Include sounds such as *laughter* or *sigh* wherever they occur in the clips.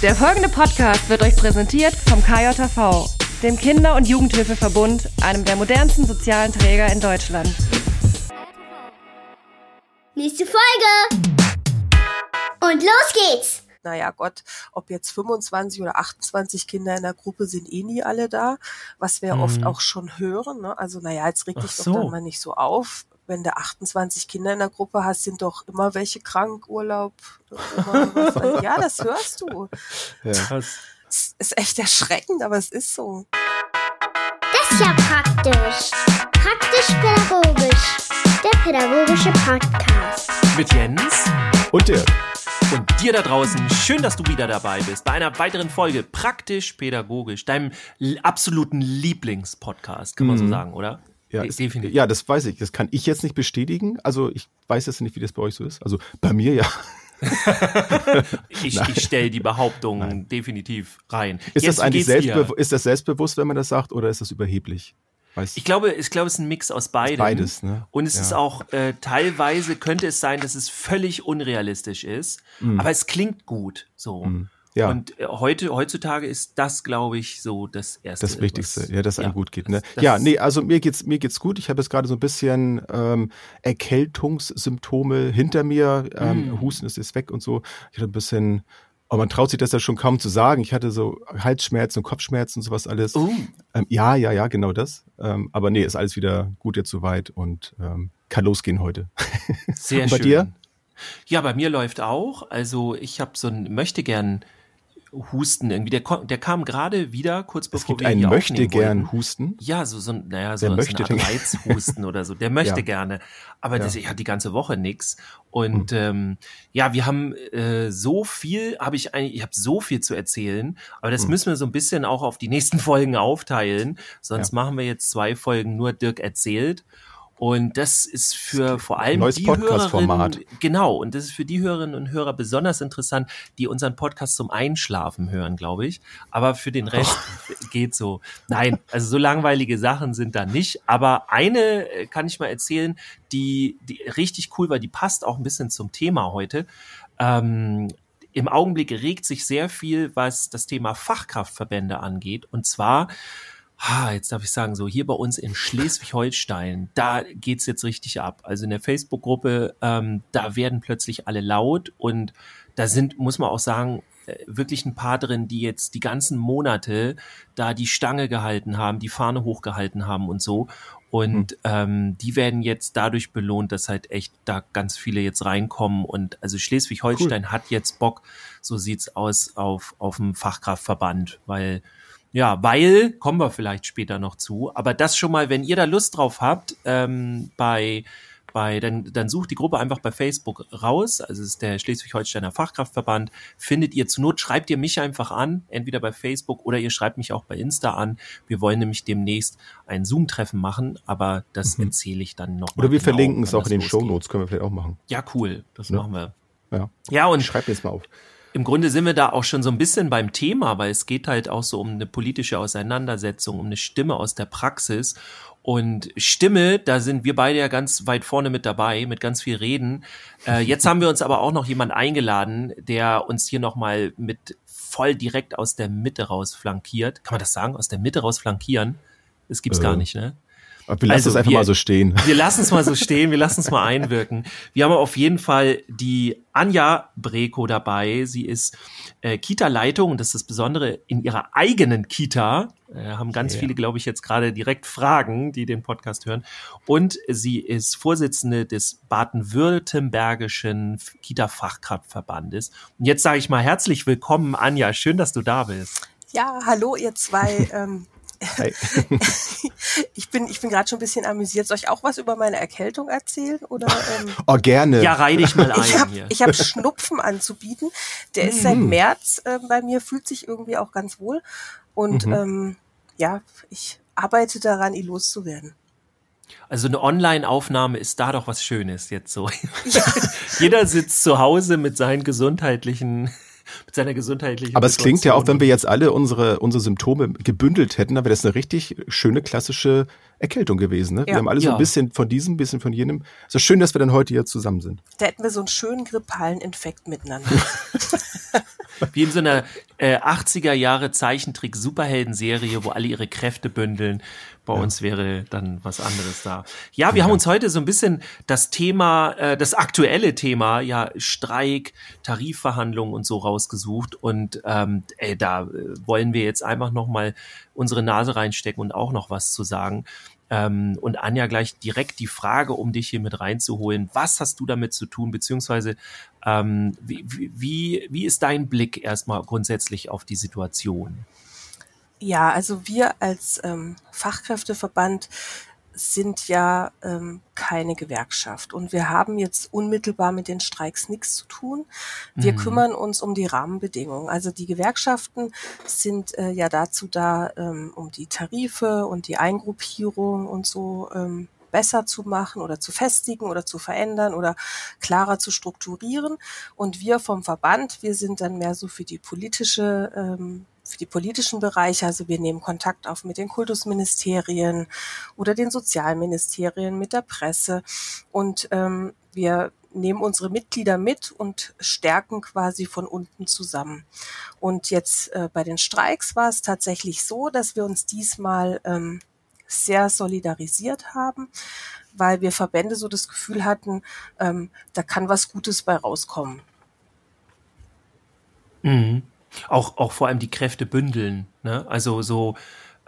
Der folgende Podcast wird euch präsentiert vom KJV, dem Kinder- und Jugendhilfeverbund, einem der modernsten sozialen Träger in Deutschland. Nächste Folge! Und los geht's! naja Gott, ob jetzt 25 oder 28 Kinder in der Gruppe sind eh nie alle da, was wir mhm. oft auch schon hören. Ne? Also naja, jetzt reg dich so. doch dann mal nicht so auf. Wenn du 28 Kinder in der Gruppe hast, sind doch immer welche krank, Urlaub. *laughs* ja, das hörst du. Ja. Ist echt erschreckend, aber es ist so. Das ist ja praktisch. Praktisch-pädagogisch. Der pädagogische Podcast. Mit Jens und Dirk. Und dir da draußen, schön, dass du wieder dabei bist bei einer weiteren Folge Praktisch Pädagogisch, deinem absoluten Lieblingspodcast, kann man mhm. so sagen, oder? Ja, De definitiv. Ja, das weiß ich. Das kann ich jetzt nicht bestätigen. Also ich weiß jetzt nicht, wie das bei euch so ist. Also bei mir ja. *laughs* ich ich stelle die Behauptung Nein. definitiv rein. Ist jetzt, das eigentlich selbstbe ist das selbstbewusst, wenn man das sagt, oder ist das überheblich? Weiß ich glaube, ich glaube, es ist ein Mix aus beidem. Beides, ne? Und es ja. ist auch äh, teilweise könnte es sein, dass es völlig unrealistisch ist, mm. aber es klingt gut so. Mm. Ja. Und äh, heute, heutzutage ist das, glaube ich, so das erste. Das Wichtigste, was, ja, dass ja, einem gut geht. Ne? Das, ja, nee, also mir geht's, mir geht's gut. Ich habe jetzt gerade so ein bisschen ähm, Erkältungssymptome hinter mir. Ähm, mm. Husten ist jetzt weg und so. Ich hatte ein bisschen aber man traut sich das ja schon kaum zu sagen. Ich hatte so Halsschmerzen und Kopfschmerzen und sowas alles. Oh. Ähm, ja, ja, ja, genau das. Ähm, aber nee, ist alles wieder gut jetzt soweit und ähm, kann losgehen heute. Sehr *laughs* und bei schön. dir? Ja, bei mir läuft auch. Also ich habe so ein möchte gern Husten irgendwie. Der, der kam gerade wieder, kurz bevor es gibt wir einen möchte gern. Husten. Ja, so, so, naja, so, der so eine Art Reizhusten oder so. Der *laughs* möchte ja. gerne. Aber ja. das, ich hatte die ganze Woche nix. Und mhm. ähm, ja, wir haben äh, so viel, habe ich eigentlich, ich habe so viel zu erzählen, aber das mhm. müssen wir so ein bisschen auch auf die nächsten *laughs* Folgen aufteilen. Sonst ja. machen wir jetzt zwei Folgen nur Dirk erzählt. Und das ist für vor allem Neues die Hörerinnen, genau, und das ist für die Hörerinnen und Hörer besonders interessant, die unseren Podcast zum Einschlafen hören, glaube ich. Aber für den Rest oh. *laughs* geht so. Nein, also so langweilige Sachen sind da nicht. Aber eine äh, kann ich mal erzählen, die, die richtig cool war, die passt auch ein bisschen zum Thema heute. Ähm, Im Augenblick regt sich sehr viel, was das Thema Fachkraftverbände angeht. Und zwar ha, jetzt darf ich sagen, so hier bei uns in Schleswig-Holstein, da geht's jetzt richtig ab. Also in der Facebook-Gruppe, ähm, da werden plötzlich alle laut und da sind, muss man auch sagen, äh, wirklich ein paar drin, die jetzt die ganzen Monate da die Stange gehalten haben, die Fahne hochgehalten haben und so. Und mhm. ähm, die werden jetzt dadurch belohnt, dass halt echt da ganz viele jetzt reinkommen. Und also Schleswig-Holstein cool. hat jetzt Bock, so sieht's aus, auf, auf dem Fachkraftverband, weil ja, weil, kommen wir vielleicht später noch zu, aber das schon mal, wenn ihr da Lust drauf habt, ähm, bei, bei, dann, dann sucht die Gruppe einfach bei Facebook raus, also es ist der Schleswig-Holsteiner Fachkraftverband, findet ihr zur Not, schreibt ihr mich einfach an, entweder bei Facebook oder ihr schreibt mich auch bei Insta an. Wir wollen nämlich demnächst ein Zoom-Treffen machen, aber das mhm. erzähle ich dann noch. Oder wir genau, verlinken es auch in den Show Notes, können wir vielleicht auch machen. Ja, cool, das ja. machen wir. Ja. Ja, und schreibt jetzt mal auf im Grunde sind wir da auch schon so ein bisschen beim Thema, weil es geht halt auch so um eine politische Auseinandersetzung, um eine Stimme aus der Praxis. Und Stimme, da sind wir beide ja ganz weit vorne mit dabei, mit ganz viel Reden. Äh, jetzt haben wir uns aber auch noch jemand eingeladen, der uns hier nochmal mit voll direkt aus der Mitte raus flankiert. Kann man das sagen? Aus der Mitte raus flankieren? Das gibt's äh. gar nicht, ne? Wir lassen also es einfach wir, mal so stehen. Wir lassen es mal so stehen, wir lassen es mal einwirken. Wir haben auf jeden Fall die Anja Breko dabei. Sie ist äh, Kita-Leitung und das ist das Besondere in ihrer eigenen Kita. Äh, haben ganz yeah. viele, glaube ich, jetzt gerade direkt Fragen, die den Podcast hören. Und sie ist Vorsitzende des baden-württembergischen Kita-Fachkraftverbandes. Und jetzt sage ich mal herzlich willkommen, Anja. Schön, dass du da bist. Ja, hallo ihr zwei. ähm, *laughs* ich bin, ich bin gerade schon ein bisschen amüsiert. Soll ich auch was über meine Erkältung erzählen? Oder, ähm? Oh, gerne. Ja, reih dich mal *laughs* ein. Ich habe hab Schnupfen anzubieten. Der ist seit mhm. März äh, bei mir, fühlt sich irgendwie auch ganz wohl. Und mhm. ähm, ja, ich arbeite daran, ihn loszuwerden. Also eine Online-Aufnahme ist da doch was Schönes jetzt so. Ja. *laughs* Jeder sitzt zu Hause mit seinen gesundheitlichen seiner gesundheitlichen Aber es klingt ja auch, wenn wir jetzt alle unsere, unsere Symptome gebündelt hätten, dann wäre das eine richtig schöne klassische Erkältung gewesen. Ne? Ja. Wir haben alle so ein bisschen von diesem, ein bisschen von jenem. Es ist schön, dass wir dann heute hier zusammen sind. Da hätten wir so einen schönen grippalen Infekt miteinander. *laughs* wie in so einer äh, 80er Jahre Zeichentrick-Superhelden-Serie, wo alle ihre Kräfte bündeln. Bei ja. uns wäre dann was anderes da. Ja, wir ja. haben uns heute so ein bisschen das Thema, äh, das aktuelle Thema, ja, Streik, Tarifverhandlungen und so rausgesucht. Und ähm, ey, da äh, wollen wir jetzt einfach nochmal unsere Nase reinstecken und auch noch was zu sagen. Ähm, und Anja gleich direkt die Frage, um dich hier mit reinzuholen. Was hast du damit zu tun, beziehungsweise ähm, wie, wie, wie ist dein Blick erstmal grundsätzlich auf die Situation? Ja, also wir als ähm, Fachkräfteverband sind ja ähm, keine Gewerkschaft und wir haben jetzt unmittelbar mit den Streiks nichts zu tun. Wir mhm. kümmern uns um die Rahmenbedingungen. Also die Gewerkschaften sind äh, ja dazu da, ähm, um die Tarife und die Eingruppierung und so ähm, besser zu machen oder zu festigen oder zu verändern oder klarer zu strukturieren. Und wir vom Verband, wir sind dann mehr so für die politische ähm, für die politischen Bereiche. Also wir nehmen Kontakt auf mit den Kultusministerien oder den Sozialministerien, mit der Presse und ähm, wir nehmen unsere Mitglieder mit und stärken quasi von unten zusammen. Und jetzt äh, bei den Streiks war es tatsächlich so, dass wir uns diesmal ähm, sehr solidarisiert haben, weil wir Verbände so das Gefühl hatten, ähm, da kann was Gutes bei rauskommen. Mhm. Auch, auch vor allem die Kräfte bündeln. Ne? Also so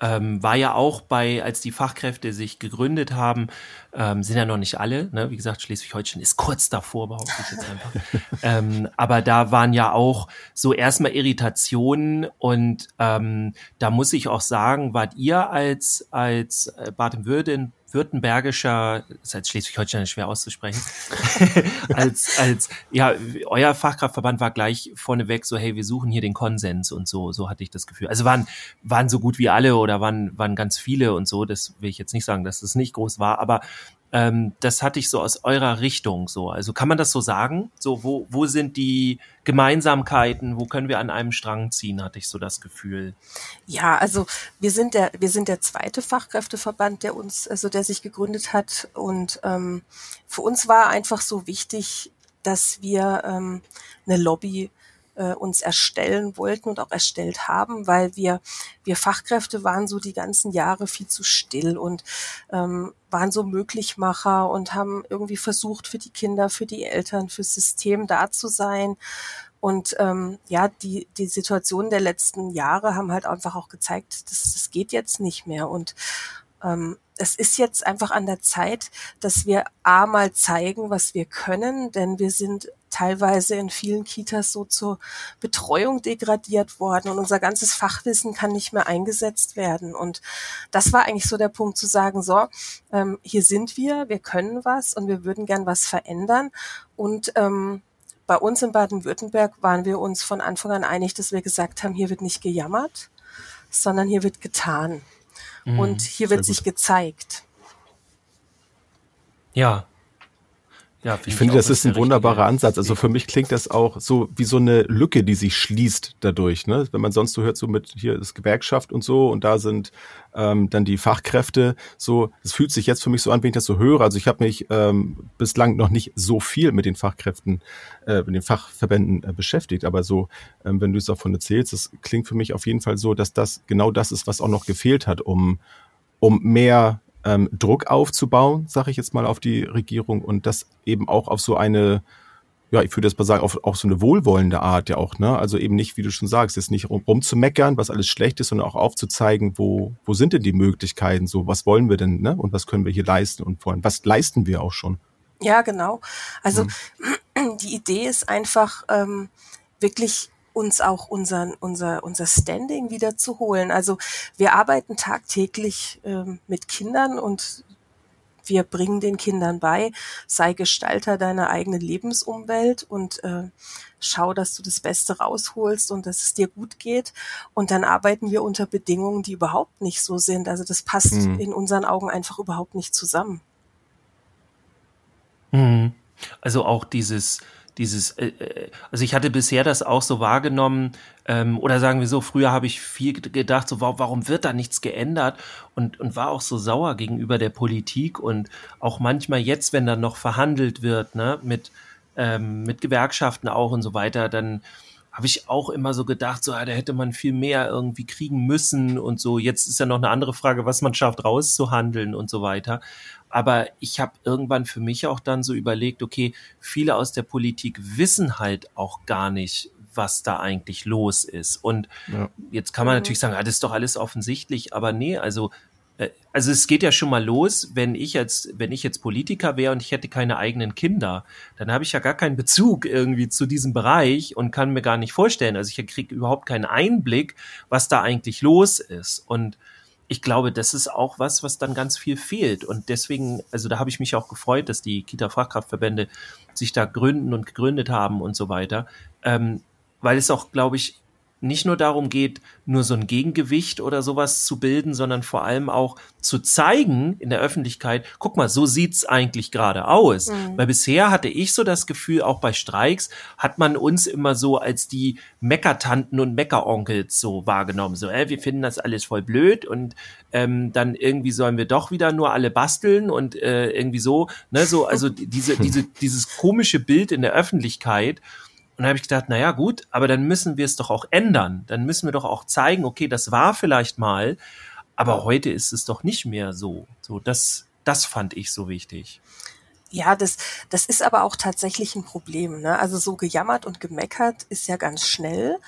ähm, war ja auch bei, als die Fachkräfte sich gegründet haben, ähm, sind ja noch nicht alle. Ne? Wie gesagt, Schleswig-Holstein ist kurz davor, behaupte ich jetzt einfach. *laughs* ähm, aber da waren ja auch so erstmal Irritationen und ähm, da muss ich auch sagen, wart ihr als, als äh, Baden-Württemberg württembergischer, ist als Schleswig-Holstein schwer auszusprechen, *laughs* als, als, ja, euer Fachkraftverband war gleich vorneweg so, hey, wir suchen hier den Konsens und so, so hatte ich das Gefühl. Also waren, waren so gut wie alle oder waren, waren ganz viele und so, das will ich jetzt nicht sagen, dass das nicht groß war, aber ähm, das hatte ich so aus eurer Richtung so. Also kann man das so sagen? So, wo, wo sind die Gemeinsamkeiten? Wo können wir an einem Strang ziehen, hatte ich so das Gefühl. Ja, also wir sind der, wir sind der zweite Fachkräfteverband, der uns, also der sich gegründet hat. Und ähm, für uns war einfach so wichtig, dass wir ähm, eine Lobby äh, uns erstellen wollten und auch erstellt haben, weil wir, wir Fachkräfte waren so die ganzen Jahre viel zu still und ähm, waren so Möglichmacher und haben irgendwie versucht, für die Kinder, für die Eltern, fürs System da zu sein. Und ähm, ja, die, die Situation der letzten Jahre haben halt einfach auch gezeigt, dass das geht jetzt nicht mehr. Und ähm, es ist jetzt einfach an der Zeit, dass wir A mal zeigen, was wir können, denn wir sind teilweise in vielen Kitas so zur Betreuung degradiert worden und unser ganzes Fachwissen kann nicht mehr eingesetzt werden. Und das war eigentlich so der Punkt zu sagen, so, ähm, hier sind wir, wir können was und wir würden gern was verändern. Und ähm, bei uns in Baden-Württemberg waren wir uns von Anfang an einig, dass wir gesagt haben, hier wird nicht gejammert, sondern hier wird getan. Mhm, und hier wird sich gezeigt. Ja. Ja, find ich finde, das ist ein wunderbarer Ansatz. Also für mich klingt das auch so wie so eine Lücke, die sich schließt dadurch. Ne? Wenn man sonst so hört, so mit hier ist Gewerkschaft und so und da sind ähm, dann die Fachkräfte. So, es fühlt sich jetzt für mich so an, wenn ich das so höre. Also ich habe mich ähm, bislang noch nicht so viel mit den Fachkräften, äh, mit den Fachverbänden äh, beschäftigt. Aber so, ähm, wenn du es davon erzählst, das klingt für mich auf jeden Fall so, dass das genau das ist, was auch noch gefehlt hat, um um mehr ähm, Druck aufzubauen, sage ich jetzt mal, auf die Regierung und das eben auch auf so eine, ja, ich würde jetzt mal sagen, auf, auf so eine wohlwollende Art ja auch, ne? Also eben nicht, wie du schon sagst, jetzt nicht rum, rumzumeckern, was alles schlecht ist, sondern auch aufzuzeigen, wo, wo sind denn die Möglichkeiten, so, was wollen wir denn, ne? Und was können wir hier leisten und vor allem, was leisten wir auch schon? Ja, genau. Also mhm. die Idee ist einfach ähm, wirklich uns auch unseren, unser, unser Standing wieder zu holen. Also wir arbeiten tagtäglich ähm, mit Kindern und wir bringen den Kindern bei, sei Gestalter deiner eigenen Lebensumwelt und äh, schau, dass du das Beste rausholst und dass es dir gut geht. Und dann arbeiten wir unter Bedingungen, die überhaupt nicht so sind. Also das passt mhm. in unseren Augen einfach überhaupt nicht zusammen. Mhm. Also auch dieses, dieses, äh, äh, also ich hatte bisher das auch so wahrgenommen, ähm, oder sagen wir so, früher habe ich viel gedacht, so warum wird da nichts geändert? Und, und war auch so sauer gegenüber der Politik und auch manchmal jetzt, wenn dann noch verhandelt wird, ne, mit, ähm, mit Gewerkschaften auch und so weiter, dann habe ich auch immer so gedacht, so, ja, da hätte man viel mehr irgendwie kriegen müssen und so. Jetzt ist ja noch eine andere Frage, was man schafft, rauszuhandeln und so weiter. Aber ich habe irgendwann für mich auch dann so überlegt, okay, viele aus der Politik wissen halt auch gar nicht, was da eigentlich los ist. Und ja. jetzt kann man mhm. natürlich sagen, ah, das ist doch alles offensichtlich, aber nee, also also es geht ja schon mal los, wenn ich als, wenn ich jetzt Politiker wäre und ich hätte keine eigenen Kinder, dann habe ich ja gar keinen Bezug irgendwie zu diesem Bereich und kann mir gar nicht vorstellen. Also ich kriege überhaupt keinen Einblick, was da eigentlich los ist. Und ich glaube, das ist auch was, was dann ganz viel fehlt. Und deswegen, also da habe ich mich auch gefreut, dass die Kita-Fachkraftverbände sich da gründen und gegründet haben und so weiter. Ähm, weil es auch, glaube ich, nicht nur darum geht, nur so ein Gegengewicht oder sowas zu bilden, sondern vor allem auch zu zeigen in der Öffentlichkeit, guck mal, so sieht's eigentlich gerade aus. Mhm. Weil bisher hatte ich so das Gefühl, auch bei Streiks hat man uns immer so als die Meckertanten und Meckeronkels so wahrgenommen. So, äh, wir finden das alles voll blöd und ähm, dann irgendwie sollen wir doch wieder nur alle basteln und äh, irgendwie so, ne, so, also *laughs* diese, diese, dieses komische Bild in der Öffentlichkeit. Und da habe ich gedacht, naja, gut, aber dann müssen wir es doch auch ändern. Dann müssen wir doch auch zeigen, okay, das war vielleicht mal, aber heute ist es doch nicht mehr so. So, das, das fand ich so wichtig. Ja, das, das ist aber auch tatsächlich ein Problem. Ne? Also so gejammert und gemeckert ist ja ganz schnell.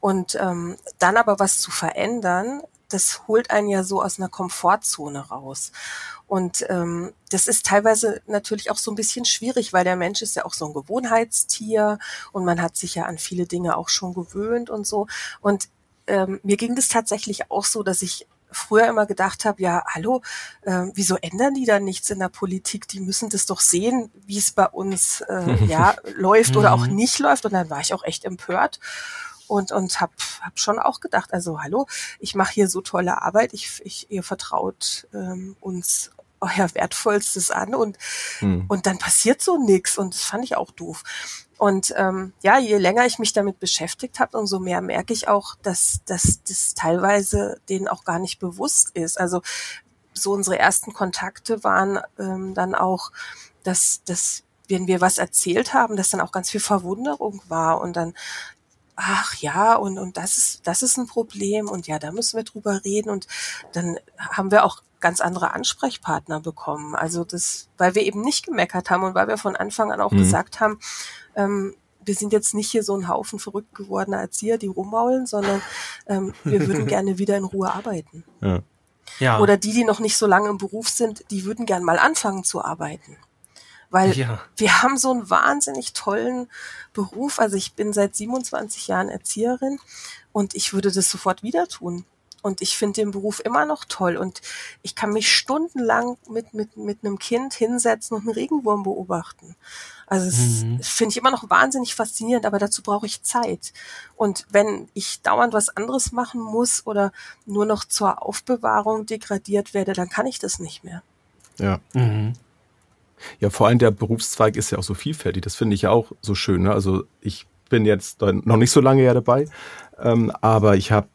Und ähm, dann aber was zu verändern, das holt einen ja so aus einer Komfortzone raus. Und ähm, das ist teilweise natürlich auch so ein bisschen schwierig, weil der Mensch ist ja auch so ein Gewohnheitstier und man hat sich ja an viele Dinge auch schon gewöhnt und so. Und ähm, mir ging das tatsächlich auch so, dass ich früher immer gedacht habe, ja, hallo, äh, wieso ändern die da nichts in der Politik? Die müssen das doch sehen, wie es bei uns äh, *laughs* ja läuft oder auch mhm. nicht läuft. Und dann war ich auch echt empört und und hab, hab schon auch gedacht, also hallo, ich mache hier so tolle Arbeit, ich, ich ihr vertraut ähm, uns euer Wertvollstes an und hm. und dann passiert so nix und das fand ich auch doof. Und ähm, ja, je länger ich mich damit beschäftigt habe, umso mehr merke ich auch, dass, dass das teilweise denen auch gar nicht bewusst ist. Also so unsere ersten Kontakte waren ähm, dann auch, dass, dass wenn wir was erzählt haben, dass dann auch ganz viel Verwunderung war und dann ach ja, und, und das ist, das ist ein Problem und ja, da müssen wir drüber reden und dann haben wir auch ganz andere Ansprechpartner bekommen. Also das, weil wir eben nicht gemeckert haben und weil wir von Anfang an auch mhm. gesagt haben, ähm, wir sind jetzt nicht hier so ein Haufen verrückt gewordener Erzieher, die rummaulen, sondern ähm, wir würden *laughs* gerne wieder in Ruhe arbeiten. Ja. Ja. Oder die, die noch nicht so lange im Beruf sind, die würden gern mal anfangen zu arbeiten. Weil ja. wir haben so einen wahnsinnig tollen Beruf. Also ich bin seit 27 Jahren Erzieherin und ich würde das sofort wieder tun. Und ich finde den Beruf immer noch toll. Und ich kann mich stundenlang mit, mit, mit einem Kind hinsetzen und einen Regenwurm beobachten. Also das mhm. finde ich immer noch wahnsinnig faszinierend, aber dazu brauche ich Zeit. Und wenn ich dauernd was anderes machen muss oder nur noch zur Aufbewahrung degradiert werde, dann kann ich das nicht mehr. Ja. Mhm. Ja, vor allem der Berufszweig ist ja auch so vielfältig. Das finde ich ja auch so schön. Ne? Also ich bin jetzt noch nicht so lange ja dabei, ähm, aber ich habe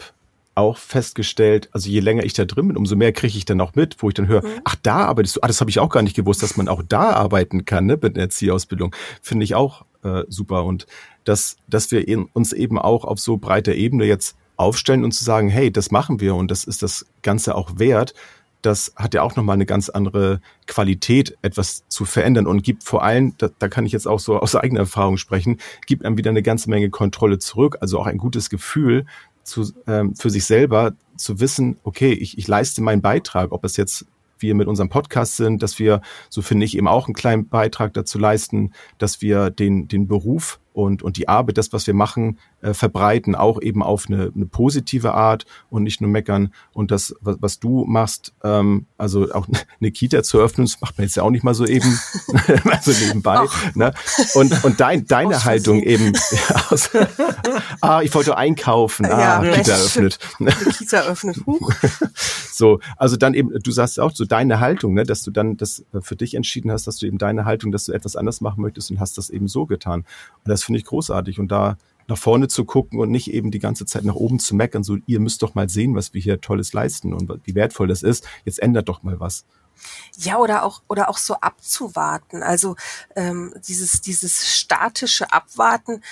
auch festgestellt, also je länger ich da drin bin, umso mehr kriege ich dann auch mit, wo ich dann höre, mhm. ach, da arbeitest du, ah, das habe ich auch gar nicht gewusst, dass man auch da arbeiten kann, ne, mit einer Erzieherausbildung. Finde ich auch äh, super. Und dass, dass wir uns eben auch auf so breiter Ebene jetzt aufstellen und zu sagen, hey, das machen wir und das ist das Ganze auch wert, das hat ja auch nochmal eine ganz andere Qualität, etwas zu verändern und gibt vor allem, da, da kann ich jetzt auch so aus eigener Erfahrung sprechen, gibt einem wieder eine ganze Menge Kontrolle zurück, also auch ein gutes Gefühl zu, ähm, für sich selber zu wissen, okay, ich, ich leiste meinen Beitrag, ob es jetzt wir mit unserem Podcast sind, dass wir, so finde ich, eben auch einen kleinen Beitrag dazu leisten, dass wir den, den Beruf und, und die Arbeit, das, was wir machen, äh, verbreiten, auch eben auf eine, eine positive Art und nicht nur meckern. Und das, was, was du machst, ähm, also auch *laughs* eine Kita zu öffnen, das macht man jetzt ja auch nicht mal so eben, *laughs* also nebenbei. Ne? Und, und dein, *laughs* deine Haltung eben, aus, ah, ich wollte einkaufen, ah, ja, Kita öffnet. Kita öffnet. Huch. so, also dann eben, du sagst auch so deine Haltung, ne, dass du dann das für dich entschieden hast, dass du eben deine Haltung, dass du etwas anders machen möchtest und hast das eben so getan. Und das finde ich großartig. Und da nach vorne zu gucken und nicht eben die ganze Zeit nach oben zu meckern, so ihr müsst doch mal sehen, was wir hier Tolles leisten und wie wertvoll das ist. Jetzt ändert doch mal was. Ja, oder auch, oder auch so abzuwarten. Also ähm, dieses, dieses statische Abwarten,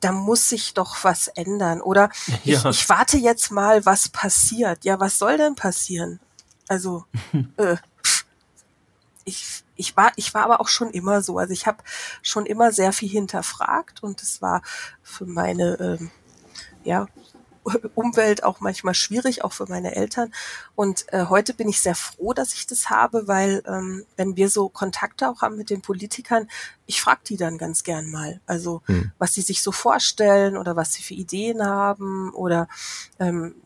da muss sich doch was ändern. Oder *laughs* ja. ich, ich warte jetzt mal, was passiert. Ja, was soll denn passieren? Also, *laughs* äh, ich, ich war, ich war aber auch schon immer so. Also ich habe schon immer sehr viel hinterfragt und es war für meine ähm, ja, Umwelt auch manchmal schwierig, auch für meine Eltern. Und äh, heute bin ich sehr froh, dass ich das habe, weil ähm, wenn wir so Kontakte auch haben mit den Politikern, ich frage die dann ganz gern mal. Also hm. was sie sich so vorstellen oder was sie für Ideen haben oder ähm,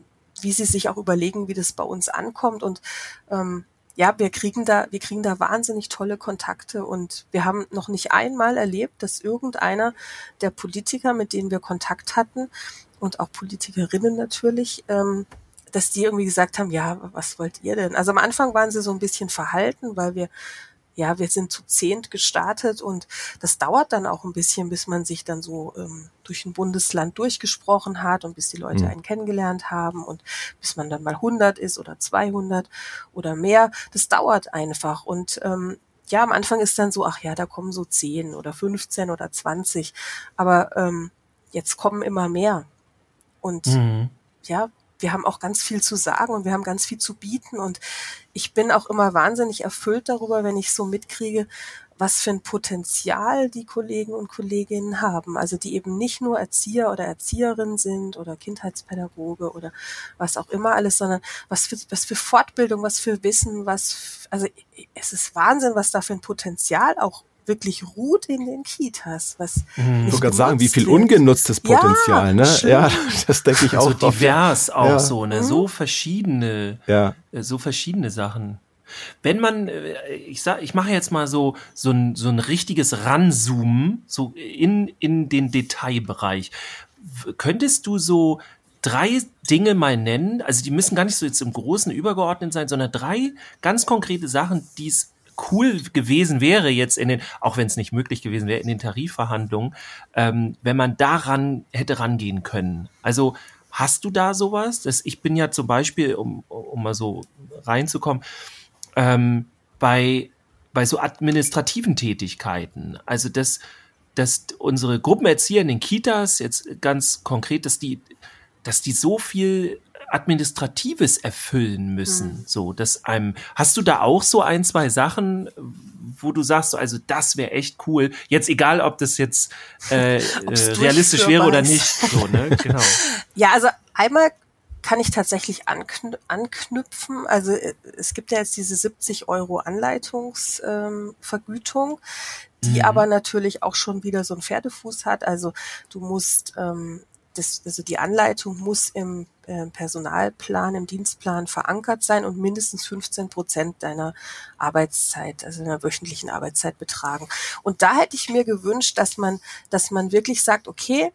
wie sie sich auch überlegen, wie das bei uns ankommt. Und ähm, ja, wir kriegen da, wir kriegen da wahnsinnig tolle Kontakte und wir haben noch nicht einmal erlebt, dass irgendeiner der Politiker, mit denen wir Kontakt hatten, und auch Politikerinnen natürlich, ähm, dass die irgendwie gesagt haben, ja, was wollt ihr denn? Also am Anfang waren sie so ein bisschen verhalten, weil wir, ja, wir sind zu zehnt gestartet und das dauert dann auch ein bisschen, bis man sich dann so ähm, durch ein Bundesland durchgesprochen hat und bis die Leute mhm. einen kennengelernt haben und bis man dann mal 100 ist oder 200 oder mehr. Das dauert einfach und ähm, ja, am Anfang ist dann so, ach ja, da kommen so 10 oder 15 oder 20, aber ähm, jetzt kommen immer mehr. Und mhm. ja, wir haben auch ganz viel zu sagen und wir haben ganz viel zu bieten. Und ich bin auch immer wahnsinnig erfüllt darüber, wenn ich so mitkriege, was für ein Potenzial die Kollegen und Kolleginnen haben. Also die eben nicht nur Erzieher oder Erzieherin sind oder Kindheitspädagoge oder was auch immer alles, sondern was für, was für Fortbildung, was für Wissen, was, also es ist Wahnsinn, was da für ein Potenzial auch wirklich ruht in den Kitas. Was mhm. Ich wollte sagen, wie viel ungenutztes Potenzial, ja, ne? Schön. Ja, das denke ich auch. So divers auch ja. so, ne? So mhm. verschiedene, ja. Äh, so verschiedene Sachen. Wenn man, äh, ich sag, ich mache jetzt mal so so ein, so ein richtiges Ranzoomen, so in in den Detailbereich. Könntest du so drei Dinge mal nennen, also die müssen gar nicht so jetzt im Großen übergeordnet sein, sondern drei ganz konkrete Sachen, die es cool gewesen wäre jetzt in den, auch wenn es nicht möglich gewesen wäre, in den Tarifverhandlungen, ähm, wenn man daran hätte rangehen können. Also hast du da sowas? Das, ich bin ja zum Beispiel, um, um mal so reinzukommen, ähm, bei, bei so administrativen Tätigkeiten, also dass, dass unsere Gruppenerzieher in den Kitas jetzt ganz konkret, dass die, dass die so viel Administratives erfüllen müssen. Mhm. So, dass einem, hast du da auch so ein, zwei Sachen, wo du sagst, also das wäre echt cool. Jetzt egal, ob das jetzt äh, *laughs* äh realistisch wäre oder nicht. So, ne? *laughs* genau. Ja, also einmal kann ich tatsächlich anknüpfen. Also äh, es gibt ja jetzt diese 70 Euro Anleitungsvergütung, ähm, die mhm. aber natürlich auch schon wieder so einen Pferdefuß hat. Also du musst ähm, das, also die Anleitung muss im äh, Personalplan, im Dienstplan verankert sein und mindestens 15 Prozent deiner Arbeitszeit, also deiner wöchentlichen Arbeitszeit betragen. Und da hätte ich mir gewünscht, dass man, dass man wirklich sagt, okay,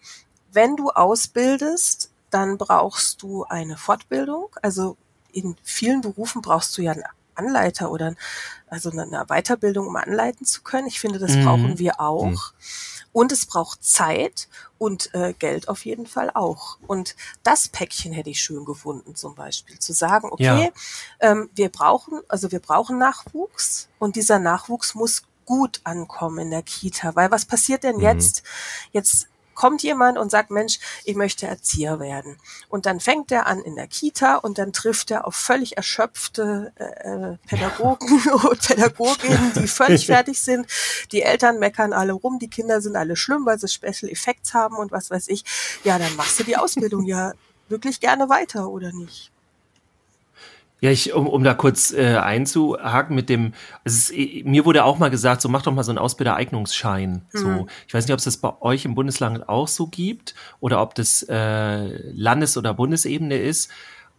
wenn du ausbildest, dann brauchst du eine Fortbildung. Also in vielen Berufen brauchst du ja einen Anleiter oder also eine Weiterbildung, um anleiten zu können. Ich finde, das mhm. brauchen wir auch. Mhm. Und es braucht Zeit und äh, Geld auf jeden Fall auch. Und das Päckchen hätte ich schön gefunden, zum Beispiel, zu sagen, okay, ja. ähm, wir brauchen, also wir brauchen Nachwuchs und dieser Nachwuchs muss gut ankommen in der Kita, weil was passiert denn mhm. jetzt? Jetzt kommt jemand und sagt, Mensch, ich möchte Erzieher werden. Und dann fängt er an in der Kita und dann trifft er auf völlig erschöpfte äh, äh Pädagogen *laughs* und Pädagoginnen, die völlig fertig sind. Die Eltern meckern alle rum, die Kinder sind alle schlimm, weil sie Special Effects haben und was weiß ich. Ja, dann machst du die Ausbildung ja wirklich gerne weiter, oder nicht? Ja, ich, um, um da kurz äh, einzuhaken mit dem, also es, mir wurde auch mal gesagt, so mach doch mal so einen Ausbildereignungsschein. Mhm. So, ich weiß nicht, ob es das bei euch im Bundesland auch so gibt oder ob das äh, Landes- oder Bundesebene ist.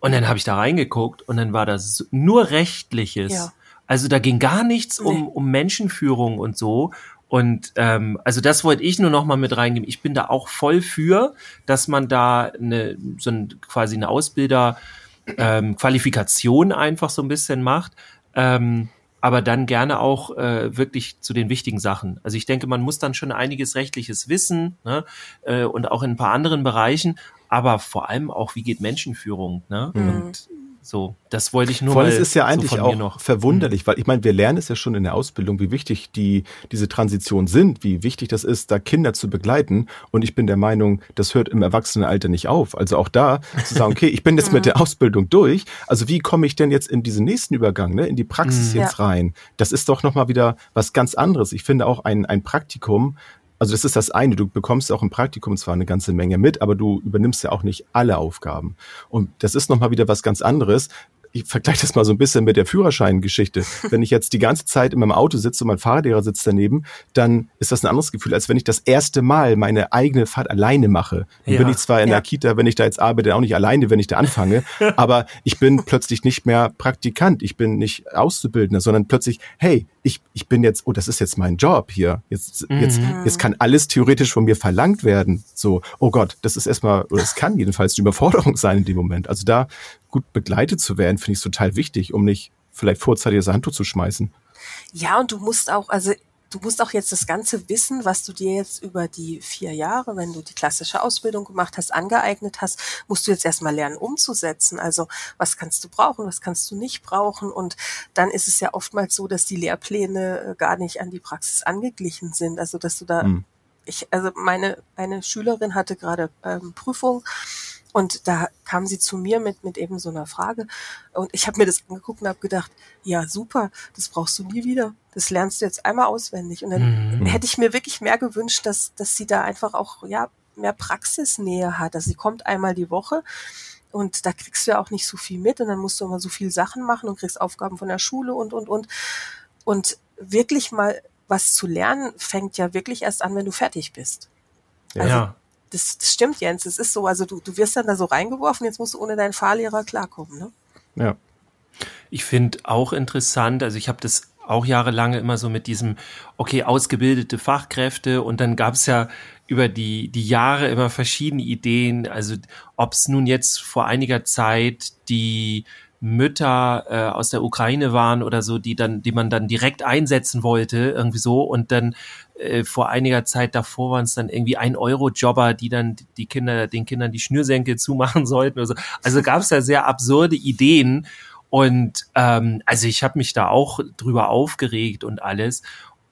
Und dann habe ich da reingeguckt und dann war das nur rechtliches. Ja. Also da ging gar nichts nee. um, um Menschenführung und so. Und ähm, also das wollte ich nur noch mal mit reingeben. Ich bin da auch voll für, dass man da eine, so ein, quasi eine Ausbilder ähm, Qualifikation einfach so ein bisschen macht. Ähm, aber dann gerne auch äh, wirklich zu den wichtigen Sachen. Also ich denke, man muss dann schon einiges rechtliches wissen ne? äh, und auch in ein paar anderen Bereichen, aber vor allem auch, wie geht Menschenführung. Ne? Mhm. Und So, das wollte ich nur Vor allem. Es ist ja eigentlich so auch noch. verwunderlich, weil ich meine, wir lernen es ja schon in der Ausbildung, wie wichtig die diese Transition sind, wie wichtig das ist, da Kinder zu begleiten. Und ich bin der Meinung, das hört im Erwachsenenalter nicht auf. Also auch da zu sagen, okay, ich bin jetzt mit *laughs* der Ausbildung durch. Also wie komme ich denn jetzt in diesen nächsten Übergang, ne, in die Praxis mhm. jetzt rein? Das ist doch nochmal wieder was ganz anderes. Ich finde auch ein, ein Praktikum also das ist das eine, du bekommst auch im Praktikum zwar eine ganze Menge mit, aber du übernimmst ja auch nicht alle Aufgaben. Und das ist nochmal wieder was ganz anderes, ich vergleiche das mal so ein bisschen mit der Führerscheingeschichte. Wenn ich jetzt die ganze Zeit in meinem Auto sitze und mein Fahrlehrer sitzt daneben, dann ist das ein anderes Gefühl, als wenn ich das erste Mal meine eigene Fahrt alleine mache. Dann ja. bin ich zwar in ja. der Kita, wenn ich da jetzt arbeite, auch nicht alleine, wenn ich da anfange, *laughs* aber ich bin plötzlich nicht mehr Praktikant, ich bin nicht Auszubildender, sondern plötzlich, hey, ich, ich bin jetzt, oh, das ist jetzt mein Job hier. Jetzt, mhm. jetzt, jetzt kann alles theoretisch von mir verlangt werden. So, oh Gott, das ist erstmal, oder es kann jedenfalls die Überforderung *laughs* sein in dem Moment. Also da gut begleitet zu werden, finde ich total wichtig, um nicht vielleicht vorzeitig das Handtuch zu schmeißen. Ja, und du musst auch, also du musst auch jetzt das ganze Wissen, was du dir jetzt über die vier Jahre, wenn du die klassische Ausbildung gemacht hast, angeeignet hast, musst du jetzt erstmal lernen umzusetzen. Also was kannst du brauchen, was kannst du nicht brauchen. Und dann ist es ja oftmals so, dass die Lehrpläne äh, gar nicht an die Praxis angeglichen sind. Also dass du da, mhm. ich, also meine, eine Schülerin hatte gerade ähm, Prüfung und da kam sie zu mir mit, mit eben so einer Frage. Und ich habe mir das angeguckt und habe gedacht, ja, super, das brauchst du nie wieder. Das lernst du jetzt einmal auswendig. Und dann mhm. hätte ich mir wirklich mehr gewünscht, dass, dass sie da einfach auch, ja, mehr Praxisnähe hat. Also sie kommt einmal die Woche und da kriegst du ja auch nicht so viel mit und dann musst du immer so viel Sachen machen und kriegst Aufgaben von der Schule und, und, und. Und wirklich mal was zu lernen, fängt ja wirklich erst an, wenn du fertig bist. Also, ja das, das stimmt, Jens. Es ist so, also du, du wirst dann da so reingeworfen, jetzt musst du ohne deinen Fahrlehrer klarkommen, ne? Ja. Ich finde auch interessant, also ich habe das auch jahrelang immer so mit diesem, okay, ausgebildete Fachkräfte und dann gab es ja über die, die Jahre immer verschiedene Ideen, also ob es nun jetzt vor einiger Zeit die Mütter äh, aus der Ukraine waren oder so, die dann, die man dann direkt einsetzen wollte, irgendwie so, und dann äh, vor einiger Zeit davor waren es dann irgendwie ein Euro-Jobber, die dann die Kinder, den Kindern die Schnürsenkel *laughs* zumachen sollten oder so. Also gab es da sehr absurde Ideen. Und ähm, also ich habe mich da auch drüber aufgeregt und alles.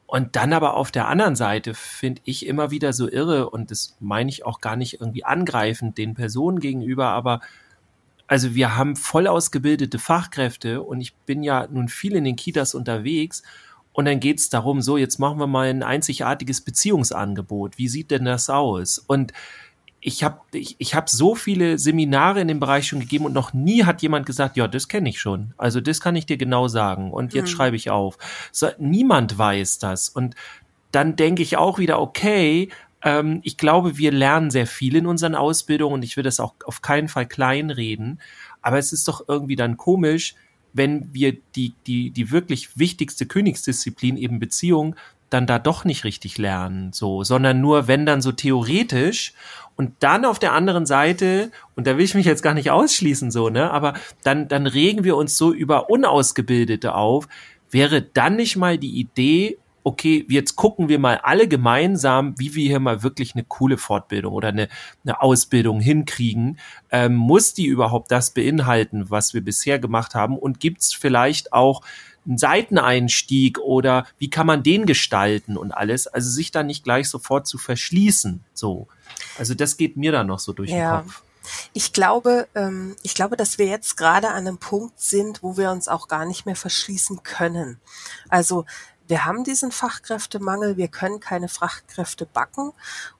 Und dann aber auf der anderen Seite finde ich immer wieder so irre, und das meine ich auch gar nicht irgendwie angreifend den Personen gegenüber, aber also wir haben voll ausgebildete Fachkräfte und ich bin ja nun viel in den Kitas unterwegs und dann geht's darum, so, jetzt machen wir mal ein einzigartiges Beziehungsangebot. Wie sieht denn das aus? Und ich habe ich, ich hab so viele Seminare in dem Bereich schon gegeben und noch nie hat jemand gesagt, ja, das kenne ich schon. Also das kann ich dir genau sagen. Und jetzt mhm. schreibe ich auf. So, niemand weiß das. Und dann denke ich auch wieder, okay, ähm, ich glaube, wir lernen sehr viel in unseren Ausbildungen und ich will das auch auf keinen Fall kleinreden. Aber es ist doch irgendwie dann komisch, wenn wir die, die, die wirklich wichtigste Königsdisziplin, eben Beziehung, dann da doch nicht richtig lernen, so, sondern nur wenn dann so theoretisch und dann auf der anderen Seite, und da will ich mich jetzt gar nicht ausschließen, so, ne, aber dann, dann regen wir uns so über Unausgebildete auf, wäre dann nicht mal die Idee, okay, jetzt gucken wir mal alle gemeinsam, wie wir hier mal wirklich eine coole Fortbildung oder eine, eine Ausbildung hinkriegen. Ähm, muss die überhaupt das beinhalten, was wir bisher gemacht haben? Und gibt's vielleicht auch einen Seiteneinstieg oder wie kann man den gestalten und alles? Also sich da nicht gleich sofort zu verschließen. So. Also das geht mir dann noch so durch ja. den Kopf. Ich glaube, ähm, ich glaube, dass wir jetzt gerade an einem Punkt sind, wo wir uns auch gar nicht mehr verschließen können. Also wir haben diesen Fachkräftemangel, wir können keine Fachkräfte backen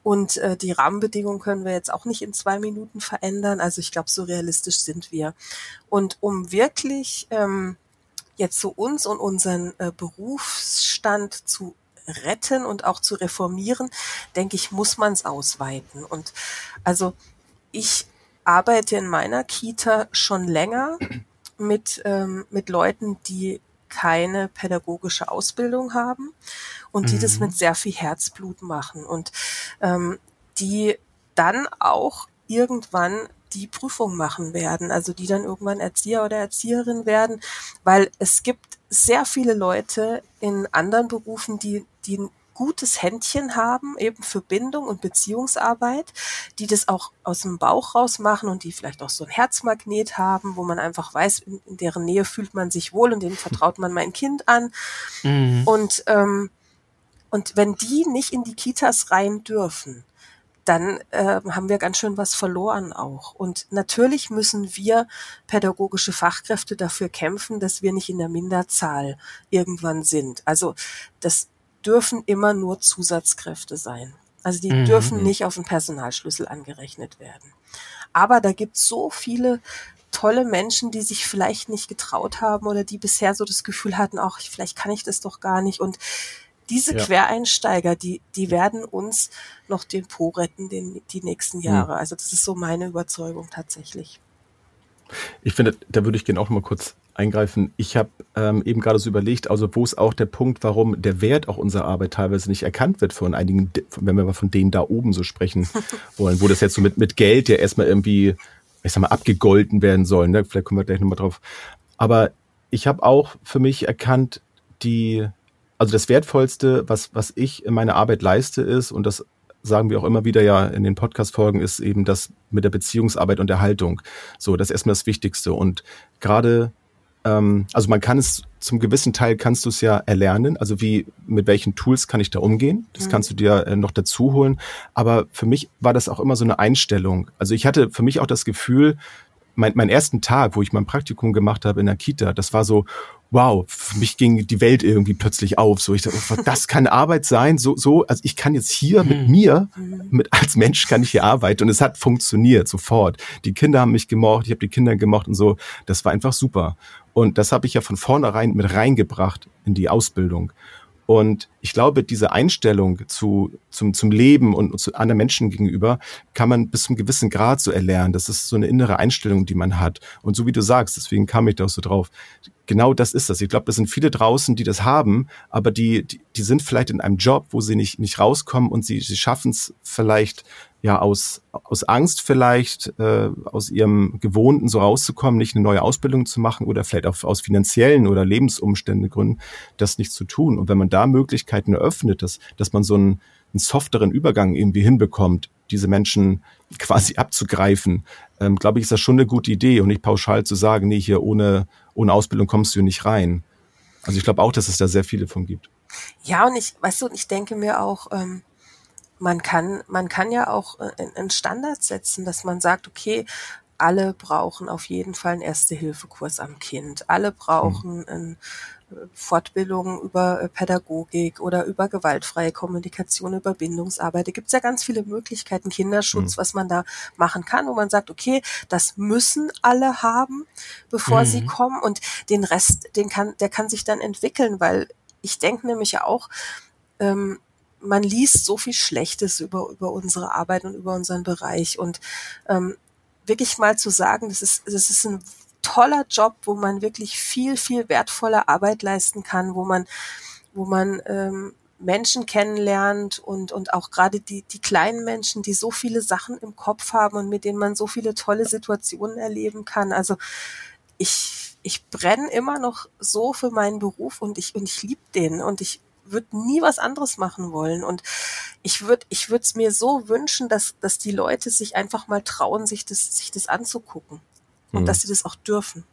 und äh, die Rahmenbedingungen können wir jetzt auch nicht in zwei Minuten verändern. Also ich glaube, so realistisch sind wir. Und um wirklich ähm, jetzt so uns und unseren äh, Berufsstand zu retten und auch zu reformieren, denke ich, muss man es ausweiten. Und also ich arbeite in meiner Kita schon länger mit, ähm, mit Leuten, die keine pädagogische Ausbildung haben und die mhm. das mit sehr viel Herzblut machen und ähm, die dann auch irgendwann die Prüfung machen werden, also die dann irgendwann Erzieher oder Erzieherin werden, weil es gibt sehr viele Leute in anderen Berufen, die, die gutes Händchen haben, eben für Bindung und Beziehungsarbeit, die das auch aus dem Bauch raus machen und die vielleicht auch so ein Herzmagnet haben, wo man einfach weiß, in, in deren Nähe fühlt man sich wohl und denen vertraut man mein Kind an. Mhm. Und, ähm, und wenn die nicht in die Kitas rein dürfen, dann äh, haben wir ganz schön was verloren auch. Und natürlich müssen wir pädagogische Fachkräfte dafür kämpfen, dass wir nicht in der Minderzahl irgendwann sind. Also das dürfen immer nur Zusatzkräfte sein. Also die mhm. dürfen nicht auf den Personalschlüssel angerechnet werden. Aber da gibt es so viele tolle Menschen, die sich vielleicht nicht getraut haben oder die bisher so das Gefühl hatten, auch vielleicht kann ich das doch gar nicht. Und diese ja. Quereinsteiger, die, die werden uns noch den Po retten, den, die nächsten hm. Jahre. Mhm. Also das ist so meine Überzeugung tatsächlich. Ich finde, da würde ich gerne auch mal kurz eingreifen. Ich habe ähm, eben gerade so überlegt, also wo ist auch der Punkt, warum der Wert auch unserer Arbeit teilweise nicht erkannt wird von einigen, wenn wir mal von denen da oben so sprechen *laughs* wollen, wo das jetzt so mit, mit Geld ja erstmal irgendwie, ich sag mal, abgegolten werden soll. Ne? Vielleicht kommen wir gleich nochmal drauf. Aber ich habe auch für mich erkannt, die, also das Wertvollste, was, was ich in meiner Arbeit leiste, ist, und das sagen wir auch immer wieder ja in den Podcast-Folgen, ist eben das mit der Beziehungsarbeit und der Haltung. So, das ist erstmal das Wichtigste. Und gerade, ähm, also man kann es zum gewissen Teil kannst du es ja erlernen. Also wie, mit welchen Tools kann ich da umgehen? Das mhm. kannst du dir äh, noch dazu holen. Aber für mich war das auch immer so eine Einstellung. Also ich hatte für mich auch das Gefühl, mein, mein ersten Tag, wo ich mein Praktikum gemacht habe in der Kita, das war so, wow, für mich ging die Welt irgendwie plötzlich auf. So, ich dachte, oh, das kann Arbeit sein. So, so, also ich kann jetzt hier mit mhm. mir, mit als Mensch kann ich hier arbeiten und es hat funktioniert sofort. Die Kinder haben mich gemocht, ich habe die Kinder gemocht und so. Das war einfach super. Und das habe ich ja von vornherein mit reingebracht in die Ausbildung. Und ich glaube, diese Einstellung zu, zum, zum Leben und zu anderen Menschen gegenüber kann man bis zum gewissen Grad so erlernen. Das ist so eine innere Einstellung, die man hat. Und so wie du sagst, deswegen kam ich da auch so drauf. Genau das ist das. Ich glaube, das sind viele draußen, die das haben, aber die, die, die sind vielleicht in einem Job, wo sie nicht, nicht rauskommen und sie, sie schaffen es vielleicht ja aus, aus Angst vielleicht, äh, aus ihrem Gewohnten so rauszukommen, nicht eine neue Ausbildung zu machen oder vielleicht auch aus finanziellen oder Lebensumstände Gründen, das nicht zu tun. Und wenn man da Möglichkeiten eröffnet, dass, dass man so einen, einen softeren Übergang irgendwie hinbekommt, diese Menschen *laughs* quasi abzugreifen, ähm, glaube ich, ist das schon eine gute Idee und nicht pauschal zu sagen, nee, hier ohne, ohne Ausbildung kommst du nicht rein. Also ich glaube auch, dass es da sehr viele von gibt. Ja, und ich, weißt du, ich denke mir auch, ähm, man kann, man kann ja auch äh, einen Standard setzen, dass man sagt, okay, alle brauchen auf jeden Fall einen Erste-Hilfe-Kurs am Kind. Alle brauchen mhm. eine Fortbildung über äh, Pädagogik oder über gewaltfreie Kommunikation, über Bindungsarbeit. Da gibt's ja ganz viele Möglichkeiten, Kinderschutz, mhm. was man da machen kann, wo man sagt, okay, das müssen alle haben, bevor mhm. sie kommen und den Rest, den kann, der kann sich dann entwickeln, weil ich denke nämlich auch, ähm, man liest so viel Schlechtes über, über unsere Arbeit und über unseren Bereich und ähm, wirklich mal zu sagen, das ist, das ist ein toller Job, wo man wirklich viel, viel wertvolle Arbeit leisten kann, wo man, wo man ähm, Menschen kennenlernt und, und auch gerade die, die kleinen Menschen, die so viele Sachen im Kopf haben und mit denen man so viele tolle Situationen erleben kann. Also ich, ich brenne immer noch so für meinen Beruf und ich, und ich liebe den und ich würde nie was anderes machen wollen. Und ich würde ich würde es mir so wünschen, dass, dass die Leute sich einfach mal trauen, sich das, sich das anzugucken. Und mhm. dass sie das auch dürfen.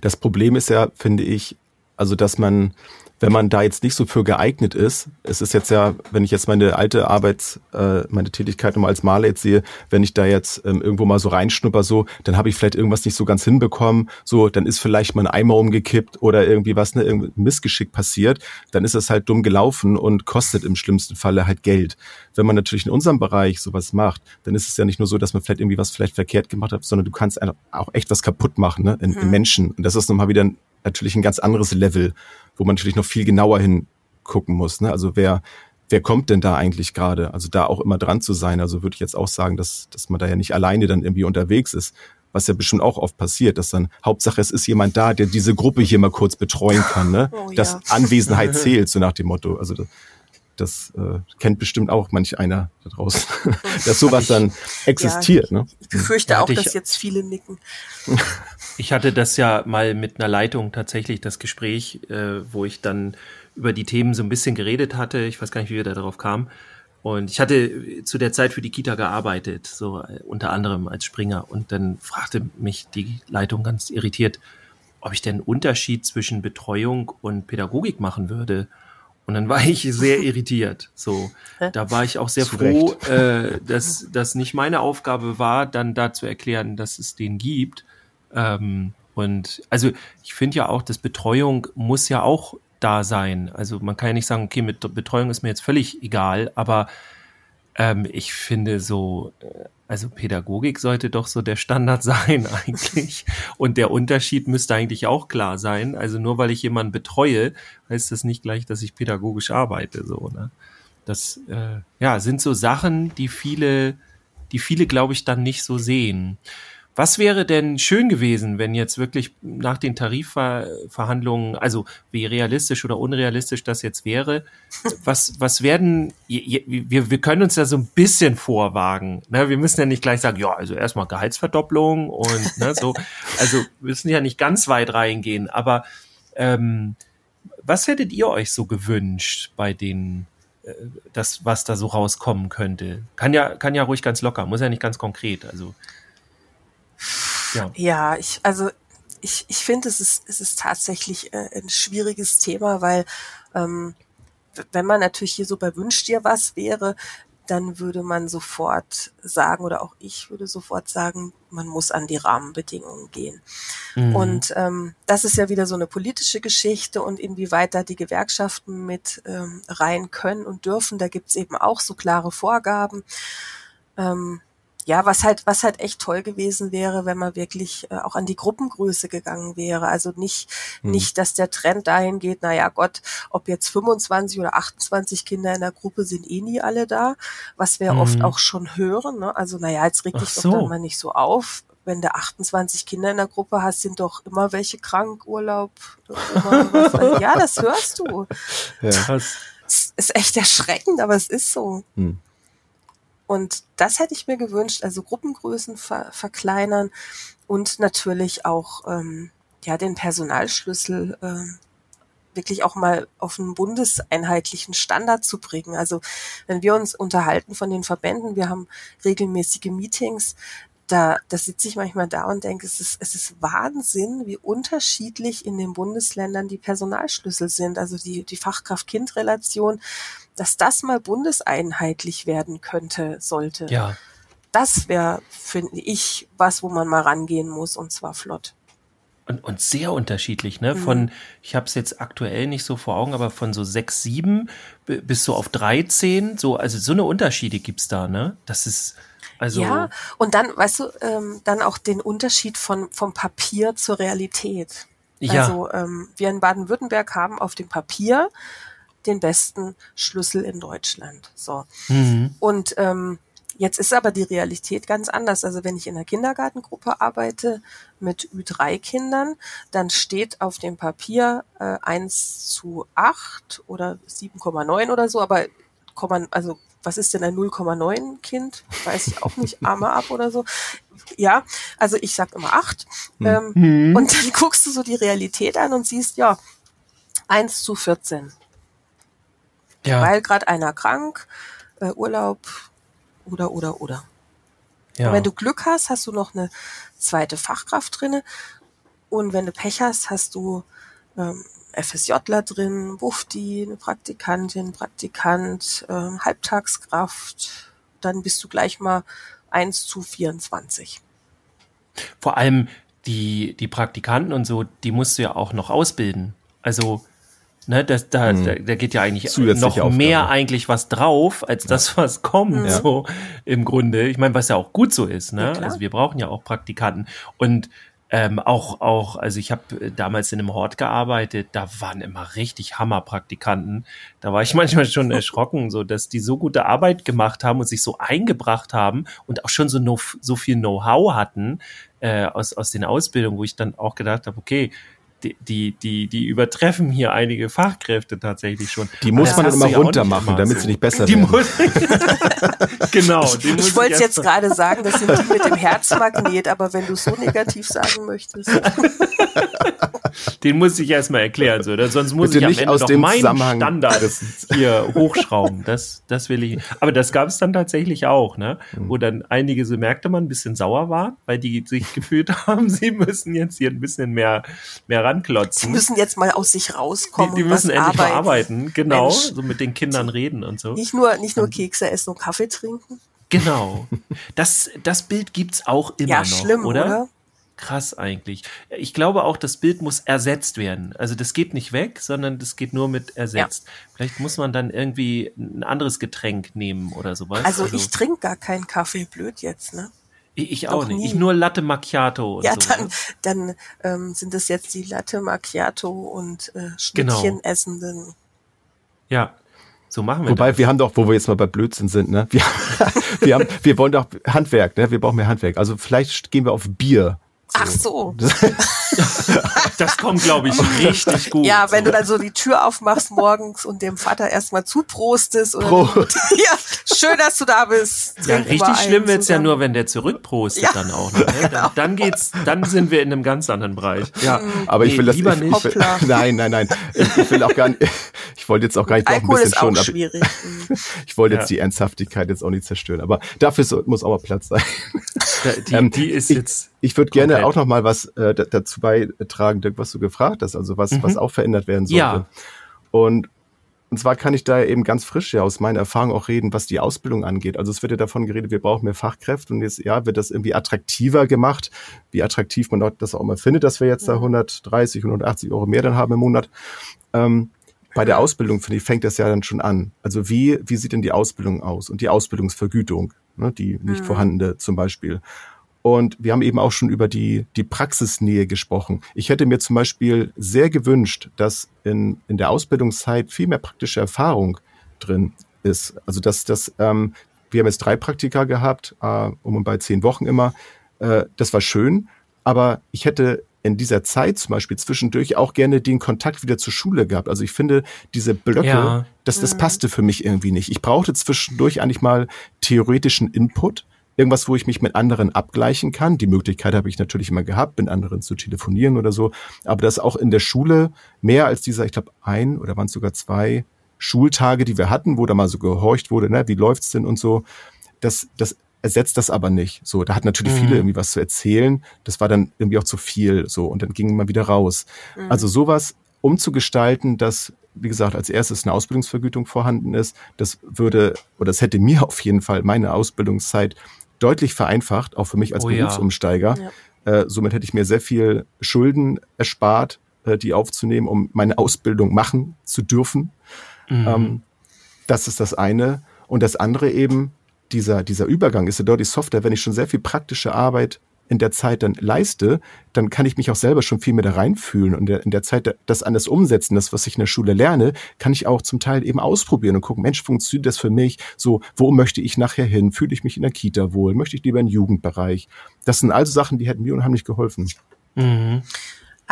Das Problem ist ja, finde ich, also dass man wenn man da jetzt nicht so für geeignet ist, es ist jetzt ja, wenn ich jetzt meine alte Arbeits, äh, meine Tätigkeit nochmal als Maler jetzt sehe, wenn ich da jetzt ähm, irgendwo mal so reinschnupper so, dann habe ich vielleicht irgendwas nicht so ganz hinbekommen, so, dann ist vielleicht mein Eimer umgekippt oder irgendwie was, ne, irgendwie Missgeschick passiert, dann ist das halt dumm gelaufen und kostet im schlimmsten Falle halt Geld. Wenn man natürlich in unserem Bereich sowas macht, dann ist es ja nicht nur so, dass man vielleicht irgendwie was vielleicht verkehrt gemacht hat, sondern du kannst auch echt was kaputt machen, ne, in, in mhm. Menschen. Und das ist nochmal wieder natürlich ein ganz anderes Level, wo man natürlich noch viel genauer hingucken muss. Ne? Also wer, wer kommt denn da eigentlich gerade? Also da auch immer dran zu sein. Also würde ich jetzt auch sagen, dass, dass man da ja nicht alleine dann irgendwie unterwegs ist, was ja bestimmt auch oft passiert, dass dann Hauptsache es ist jemand da, der diese Gruppe hier mal kurz betreuen kann, ne? Oh, ja. Dass Anwesenheit *laughs* zählt, so nach dem Motto. Also das, das äh, kennt bestimmt auch manch einer da draußen, *laughs* dass sowas dann existiert. Ja, ne? Ich befürchte auch, dass jetzt viele nicken. *laughs* Ich hatte das ja mal mit einer Leitung tatsächlich das Gespräch, äh, wo ich dann über die Themen so ein bisschen geredet hatte. Ich weiß gar nicht, wie wir da drauf kamen. Und ich hatte zu der Zeit für die Kita gearbeitet, so äh, unter anderem als Springer. Und dann fragte mich die Leitung ganz irritiert, ob ich denn einen Unterschied zwischen Betreuung und Pädagogik machen würde. Und dann war ich sehr *laughs* irritiert. So, da war ich auch sehr Zu froh, äh, dass das nicht meine Aufgabe war, dann da zu erklären, dass es den gibt. Ähm, und also ich finde ja auch, dass Betreuung muss ja auch da sein. Also man kann ja nicht sagen, okay, mit Betreuung ist mir jetzt völlig egal, aber ähm, ich finde so, äh, also Pädagogik sollte doch so der Standard *laughs* sein eigentlich. Und der Unterschied müsste eigentlich auch klar sein. Also nur weil ich jemanden betreue, heißt das nicht gleich, dass ich pädagogisch arbeite. So, ne? Das äh, ja, sind so Sachen, die viele, die viele, glaube ich, dann nicht so sehen. Was wäre denn schön gewesen, wenn jetzt wirklich nach den Tarifverhandlungen, also wie realistisch oder unrealistisch das jetzt wäre, was, was werden, wir, wir können uns ja so ein bisschen vorwagen. Ne? Wir müssen ja nicht gleich sagen, ja, also erstmal Gehaltsverdopplung und ne, so. Also wir müssen ja nicht ganz weit reingehen, aber ähm, was hättet ihr euch so gewünscht bei den äh, das, was da so rauskommen könnte? Kann ja, kann ja ruhig ganz locker, muss ja nicht ganz konkret. Also ja, ja ich, also ich, ich finde, es ist, es ist tatsächlich äh, ein schwieriges Thema, weil ähm, wenn man natürlich hier so bei Wünsch dir was wäre, dann würde man sofort sagen, oder auch ich würde sofort sagen, man muss an die Rahmenbedingungen gehen. Mhm. Und ähm, das ist ja wieder so eine politische Geschichte und inwieweit da die Gewerkschaften mit ähm, rein können und dürfen, da gibt's eben auch so klare Vorgaben. Ähm, ja, was halt, was halt echt toll gewesen wäre, wenn man wirklich äh, auch an die Gruppengröße gegangen wäre. Also nicht, hm. nicht, dass der Trend dahin geht, na ja Gott, ob jetzt 25 oder 28 Kinder in der Gruppe sind eh nie alle da, was wir hm. oft auch schon hören. Ne? Also na ja, jetzt reg dich so. doch dann mal nicht so auf. Wenn du 28 Kinder in der Gruppe hast, sind doch immer welche krank, Urlaub. *laughs* Ja, das hörst du. Ja. Das ist echt erschreckend, aber es ist so. Hm. Und das hätte ich mir gewünscht, also Gruppengrößen ver verkleinern und natürlich auch ähm, ja den Personalschlüssel äh, wirklich auch mal auf einen bundeseinheitlichen Standard zu bringen. Also wenn wir uns unterhalten von den Verbänden, wir haben regelmäßige Meetings, da, da sitze ich manchmal da und denke, es ist, es ist Wahnsinn, wie unterschiedlich in den Bundesländern die Personalschlüssel sind. Also die, die Fachkraft-Kind-Relation, dass das mal bundeseinheitlich werden könnte, sollte. Ja. Das wäre, finde ich, was, wo man mal rangehen muss und zwar flott. Und, und sehr unterschiedlich, ne? Von, mhm. ich habe es jetzt aktuell nicht so vor Augen, aber von so sechs, sieben bis so auf 13, so, also so eine Unterschiede gibt's da, ne? Das ist, also ja, und dann, weißt du, ähm, dann auch den Unterschied von vom Papier zur Realität. Ja. Also ähm, wir in Baden-Württemberg haben auf dem Papier den besten Schlüssel in Deutschland. So. Mhm. Und ähm, jetzt ist aber die Realität ganz anders. Also wenn ich in einer Kindergartengruppe arbeite mit Ü3-Kindern, dann steht auf dem Papier äh, 1 zu 8 oder 7,9 oder so, aber also was ist denn ein 0,9 Kind? Weiß ich auch nicht, Arme ab oder so. Ja, also ich sag immer acht. Mhm. Ähm, hm. und dann guckst du so die Realität an und siehst, ja, 1 zu 14. Ja. Weil gerade einer krank, äh, Urlaub oder, oder, oder. Ja. Und wenn du Glück hast, hast du noch eine zweite Fachkraft drinne. Und wenn du Pech hast, hast du ähm, FSJler drin, Bufti, eine Praktikantin, Praktikant, äh, Halbtagskraft, dann bist du gleich mal 1 zu 24. Vor allem die, die Praktikanten und so, die musst du ja auch noch ausbilden. Also, ne, das, da, hm. da, da geht ja eigentlich noch Aufgabe. mehr eigentlich was drauf, als ja. das, was kommt, ja. so im Grunde. Ich meine, was ja auch gut so ist, ne? Ja, also wir brauchen ja auch Praktikanten. Und ähm, auch, auch, also ich habe äh, damals in einem Hort gearbeitet, da waren immer richtig Hammerpraktikanten. Da war ich *laughs* manchmal schon erschrocken, so dass die so gute Arbeit gemacht haben und sich so eingebracht haben und auch schon so, no, so viel Know-how hatten äh, aus, aus den Ausbildungen, wo ich dann auch gedacht habe, okay, die, die, die, die übertreffen hier einige Fachkräfte tatsächlich schon. Die muss man dann immer runter machen, damit sie nicht besser die werden. Muss, *laughs* genau. Die muss Ich wollte jetzt gerade sagen, das sind die mit dem Herzmagnet, aber wenn du so negativ sagen möchtest. *laughs* Den muss ich erstmal erklären, so. Sonst muss Bitte ich am nicht Ende aus noch dem meinen Zusammenhang Standard hier hochschrauben. Das, das will ich. Aber das gab es dann tatsächlich auch, ne? Mhm. Wo dann einige, so merkte man, ein bisschen sauer waren, weil die sich *laughs* gefühlt haben, sie müssen jetzt hier ein bisschen mehr, mehr Sie ranklotzen. müssen jetzt mal aus sich rauskommen. Die, die und müssen endlich mal arbeiten. arbeiten, genau, Mensch. so mit den Kindern reden und so. Nicht nur, nicht nur Kekse essen und Kaffee trinken. Genau. Das, das Bild gibt's auch immer Ja, noch, schlimm, oder? oder? Krass eigentlich. Ich glaube auch, das Bild muss ersetzt werden. Also das geht nicht weg, sondern das geht nur mit ersetzt. Vielleicht muss man dann irgendwie ein anderes Getränk nehmen oder sowas. Also, ich trinke gar keinen Kaffee, blöd jetzt, ne? Ich, ich auch nicht. nie. Ich nur Latte Macchiato und Ja, so. dann, dann ähm, sind es jetzt die Latte Macchiato und äh, Genau. Schnittchen essenden. Ja, so machen wir Wobei, wir haben doch, wo wir jetzt mal bei Blödsinn sind, ne? Wir, *laughs* wir, haben, wir wollen doch Handwerk, ne? Wir brauchen mehr Handwerk. Also vielleicht gehen wir auf Bier. Ach so. *laughs* das. Kommt, glaube ich, *laughs* richtig gut. Ja, wenn so. du dann so die Tür aufmachst morgens und dem Vater erstmal zuprostest. Oder Prost. *laughs* ja, schön, dass du da bist. Ja, richtig schlimm wird's ja zusammen. nur, wenn der zurückprostet Ja. dann auch. Noch, ne? dann, dann geht's, dann sind wir in einem ganz anderen Bereich. Ja, aber ich Nee, will das lieber ich, nicht. Ich will, nein, nein, nein. Ich, ich will auch gar nicht. Ich wollte jetzt auch gar nicht doch ein Alkohol bisschen ist schon. auch aber schwierig. Mhm. Ich wollte jetzt Ja. die Ernsthaftigkeit jetzt auch nicht zerstören. Aber dafür so, muss auch mal Platz sein. Die, Ähm, die ist ich, jetzt. Ich würde gerne auch noch mal was äh, da- dazu beitragen, Dirk, was du gefragt hast, also was, was auch verändert werden sollte. Mhm. Ja. Und, und zwar kann ich da eben ganz frisch ja aus meiner Erfahrung auch reden, was die Ausbildung angeht. Also es wird ja davon geredet, wir brauchen mehr Fachkräfte und jetzt ja wird das irgendwie attraktiver gemacht, wie attraktiv man das auch immer findet, dass wir jetzt da 130, 180 Euro mehr dann haben im Monat. Ähm, bei der Ausbildung, finde ich, fängt das ja dann schon an. Also wie, wie sieht denn die Ausbildung aus und die Ausbildungsvergütung, ne, die nicht vorhandene zum Beispiel. Und wir haben eben auch schon über die, die Praxisnähe gesprochen. Ich hätte mir zum Beispiel sehr gewünscht, dass in, in der Ausbildungszeit viel mehr praktische Erfahrung drin ist. Also dass das, ähm, wir haben jetzt drei Praktika gehabt, äh, um und bei zehn Wochen immer. Äh, das war schön, aber ich hätte in dieser Zeit zum Beispiel zwischendurch auch gerne den Kontakt wieder zur Schule gehabt. Also ich finde, diese Blöcke, Ja. das, das passte für mich irgendwie nicht. Ich brauchte zwischendurch eigentlich mal theoretischen Input, irgendwas, wo ich mich mit anderen abgleichen kann. Die Möglichkeit habe ich natürlich immer gehabt, mit anderen zu telefonieren oder so. Aber das auch in der Schule mehr als dieser, ich glaube, ein oder waren es sogar zwei Schultage, die wir hatten, wo da mal so gehorcht wurde, ne, wie läuft's denn und so. Das, das ersetzt das aber nicht. So, da hat natürlich viele irgendwie was zu erzählen. Das war dann irgendwie auch zu viel. So, und dann ging man wieder raus. Also sowas umzugestalten, dass, wie gesagt, als erstes eine Ausbildungsvergütung vorhanden ist, das würde, oder das hätte mir *laughs* auf jeden Fall meine Ausbildungszeit deutlich vereinfacht, auch für mich als Oh ja. Berufsumsteiger. Äh, somit hätte ich mir sehr viel Schulden erspart, äh, die aufzunehmen, um meine Ausbildung machen zu dürfen. Ähm, das ist das eine. Und das andere eben, dieser, dieser Übergang ist ja deutlich softer. Wenn ich schon sehr viel praktische Arbeit in der Zeit dann leiste, dann kann ich mich auch selber schon viel mehr da reinfühlen und in der, in der Zeit das anders umsetzen. Das, was ich in der Schule lerne, kann ich auch zum Teil eben ausprobieren und gucken, Mensch, funktioniert das für mich? So, wo möchte ich nachher hin? Fühle ich mich in der Kita wohl? Möchte ich lieber in den Jugendbereich? Das sind also Sachen, die hätten mir unheimlich geholfen. Mhm.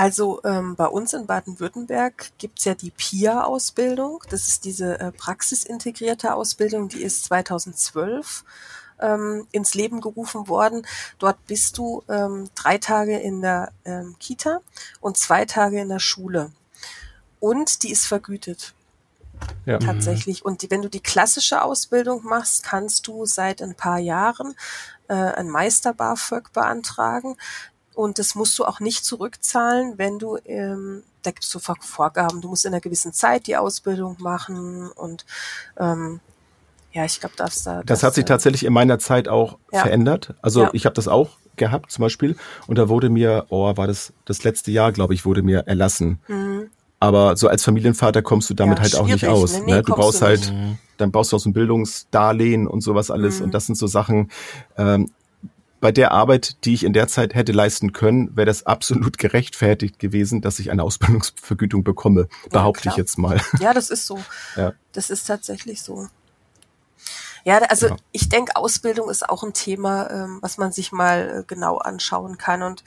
Also ähm, bei uns in Baden-Württemberg gibt's ja die PIA-Ausbildung. Das ist diese äh, praxisintegrierte Ausbildung, die ist 2012 ähm, ins Leben gerufen worden. Dort bist du ähm, drei Tage in der ähm, Kita und zwei Tage in der Schule. Und die ist vergütet Ja. tatsächlich. Und die, wenn du die klassische Ausbildung machst, kannst du seit ein paar Jahren äh, ein Meister BAföG beantragen. Und das musst du auch nicht zurückzahlen, wenn du, ähm, da gibt es so Vor- Vorgaben, du musst in einer gewissen Zeit die Ausbildung machen und ähm, ja, ich glaube, darfst da. Das hat sich tatsächlich in meiner Zeit auch Ja. verändert. Also Ja. ich habe das auch gehabt zum Beispiel und da wurde mir, oh, war das das letzte Jahr, glaube ich, wurde mir erlassen. Aber so als Familienvater kommst du damit Mhm. Ja, halt auch nicht aus. Nee, nee, ne? Du kommst brauchst du halt. Mhm. dann brauchst du auch so ein Bildungsdarlehen und sowas alles. Und das sind so Sachen, ähm, bei der Arbeit, die ich in der Zeit hätte leisten können, wäre das absolut gerechtfertigt gewesen, dass ich eine Ausbildungsvergütung bekomme, behaupte ich klar. jetzt mal. Ja, das ist so. Ja. Das ist tatsächlich so. Ja, also Ja. ich denke, Ausbildung ist auch ein Thema, ähm, was man sich mal äh, genau anschauen kann. Und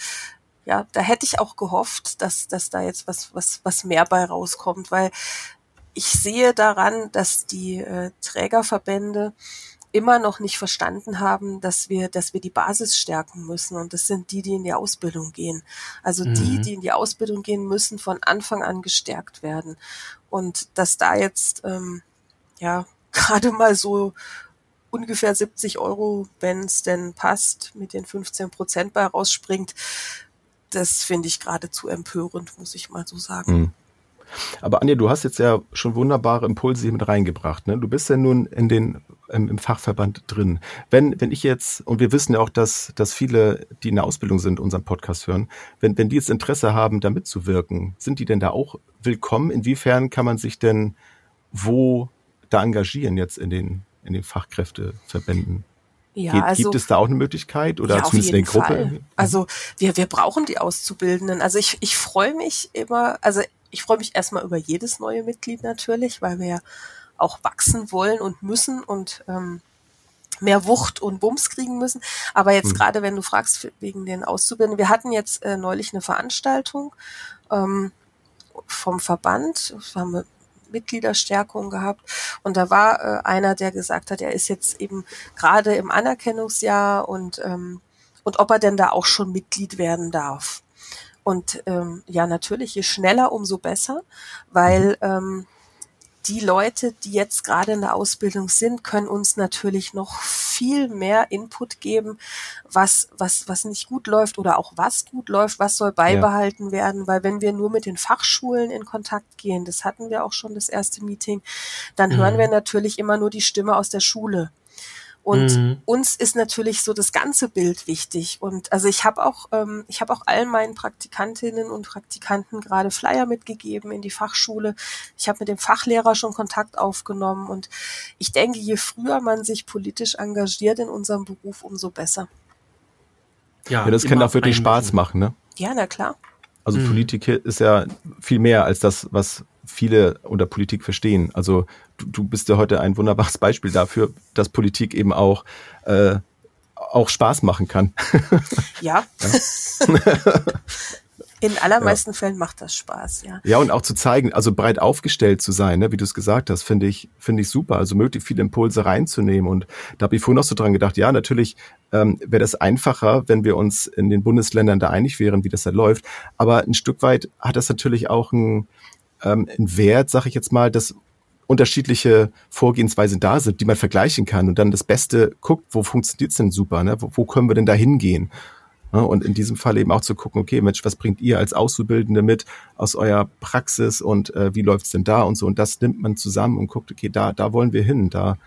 ja, da hätte ich auch gehofft, dass, dass da jetzt was, was, was mehr bei rauskommt, weil ich sehe daran, dass die äh, Trägerverbände immer noch nicht verstanden haben, dass wir, dass wir die Basis stärken müssen. Und das sind die, die in die Ausbildung gehen. Also mhm. die, die in die Ausbildung gehen, müssen von Anfang an gestärkt werden. Und dass da jetzt, ähm, ja, *laughs* gerade mal so ungefähr 70 Euro, wenn es denn passt, mit den 15 Prozent bei rausspringt, das finde ich geradezu empörend, muss ich mal so sagen. Mhm. Aber Anja, du hast jetzt ja schon wunderbare Impulse hier mit reingebracht. Ne? Du bist ja nun in den, im, im, Fachverband drin. Wenn, wenn ich jetzt, und wir wissen ja auch, dass, dass viele, die in der Ausbildung sind, unseren Podcast hören, wenn, wenn die jetzt Interesse haben, da mitzuwirken, sind die denn da auch willkommen? Inwiefern kann man sich denn wo da engagieren jetzt in den, in den Fachkräfteverbänden? Ja, Geht, also, gibt es da auch eine Möglichkeit oder ja, zumindest in der Gruppe? Fall. Also wir, wir brauchen die Auszubildenden. Also ich, ich freue mich immer, also ich freue mich erstmal über jedes neue Mitglied natürlich, weil wir ja auch wachsen wollen und müssen und ähm, mehr Wucht und Bums kriegen müssen. Aber jetzt mhm. gerade, wenn du fragst wegen den Auszubildenden, wir hatten jetzt äh, neulich eine Veranstaltung ähm, vom Verband, haben wir Mitgliederstärkung gehabt. Und da war äh, einer, der gesagt hat, er ist jetzt eben gerade im Anerkennungsjahr und, ähm, und ob er denn da auch schon Mitglied werden darf. Und ähm, ja, natürlich, je schneller, umso besser, weil mhm. ähm, die Leute, die jetzt gerade in der Ausbildung sind, können uns natürlich noch viel mehr Input geben, was, was, was nicht gut läuft oder auch was gut läuft, was soll beibehalten ja. werden, weil wenn wir nur mit den Fachschulen in Kontakt gehen, das hatten wir auch schon das erste Meeting, dann mhm. hören wir natürlich immer nur die Stimme aus der Schule. Und mhm. uns ist natürlich so das ganze Bild wichtig. Und also ich habe auch, ähm, ich habe auch allen meinen Praktikantinnen und Praktikanten gerade Flyer mitgegeben in die Fachschule. Ich habe mit dem Fachlehrer schon Kontakt aufgenommen. Und ich denke, je früher man sich politisch engagiert in unserem Beruf, umso besser. Ja, ja das kann auch wirklich Spaß machen, ne? Ja, na klar. Also mhm. Politik ist ja viel mehr als das, was viele unter Politik verstehen. Also du, du bist ja heute ein wunderbares Beispiel dafür, dass Politik eben auch äh, auch Spaß machen kann. *laughs* Ja. ja. *laughs* In allermeisten ja. Fällen macht das Spaß, ja. Ja, und auch zu zeigen, also breit aufgestellt zu sein, ne, wie du es gesagt hast, finde ich, finde ich super. Also möglichst viele Impulse reinzunehmen. Und da habe ich vorhin noch so dran gedacht, ja, natürlich ähm, wäre das einfacher, wenn wir uns in den Bundesländern da einig wären, wie das da läuft. Aber ein Stück weit hat das natürlich auch ähm, einen Wert, sage ich jetzt mal, dass unterschiedliche Vorgehensweisen da sind, die man vergleichen kann und dann das Beste guckt, wo funktioniert's denn super, ne? wo, wo können wir denn da hingehen? Und in diesem Fall eben auch zu gucken, okay, Mensch, was bringt ihr als Auszubildende mit aus eurer Praxis und äh, wie läuft's denn da und so. Und das nimmt man zusammen und guckt, okay, da, da wollen wir hin, da,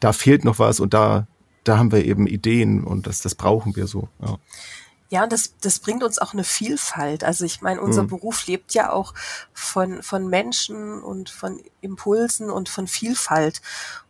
da fehlt noch was und da, da haben wir eben Ideen und das, das brauchen wir so. Ja. Ja, und das, das bringt uns auch eine Vielfalt. Also ich meine, unser mhm. Beruf lebt ja auch von, von Menschen und von Impulsen und von Vielfalt.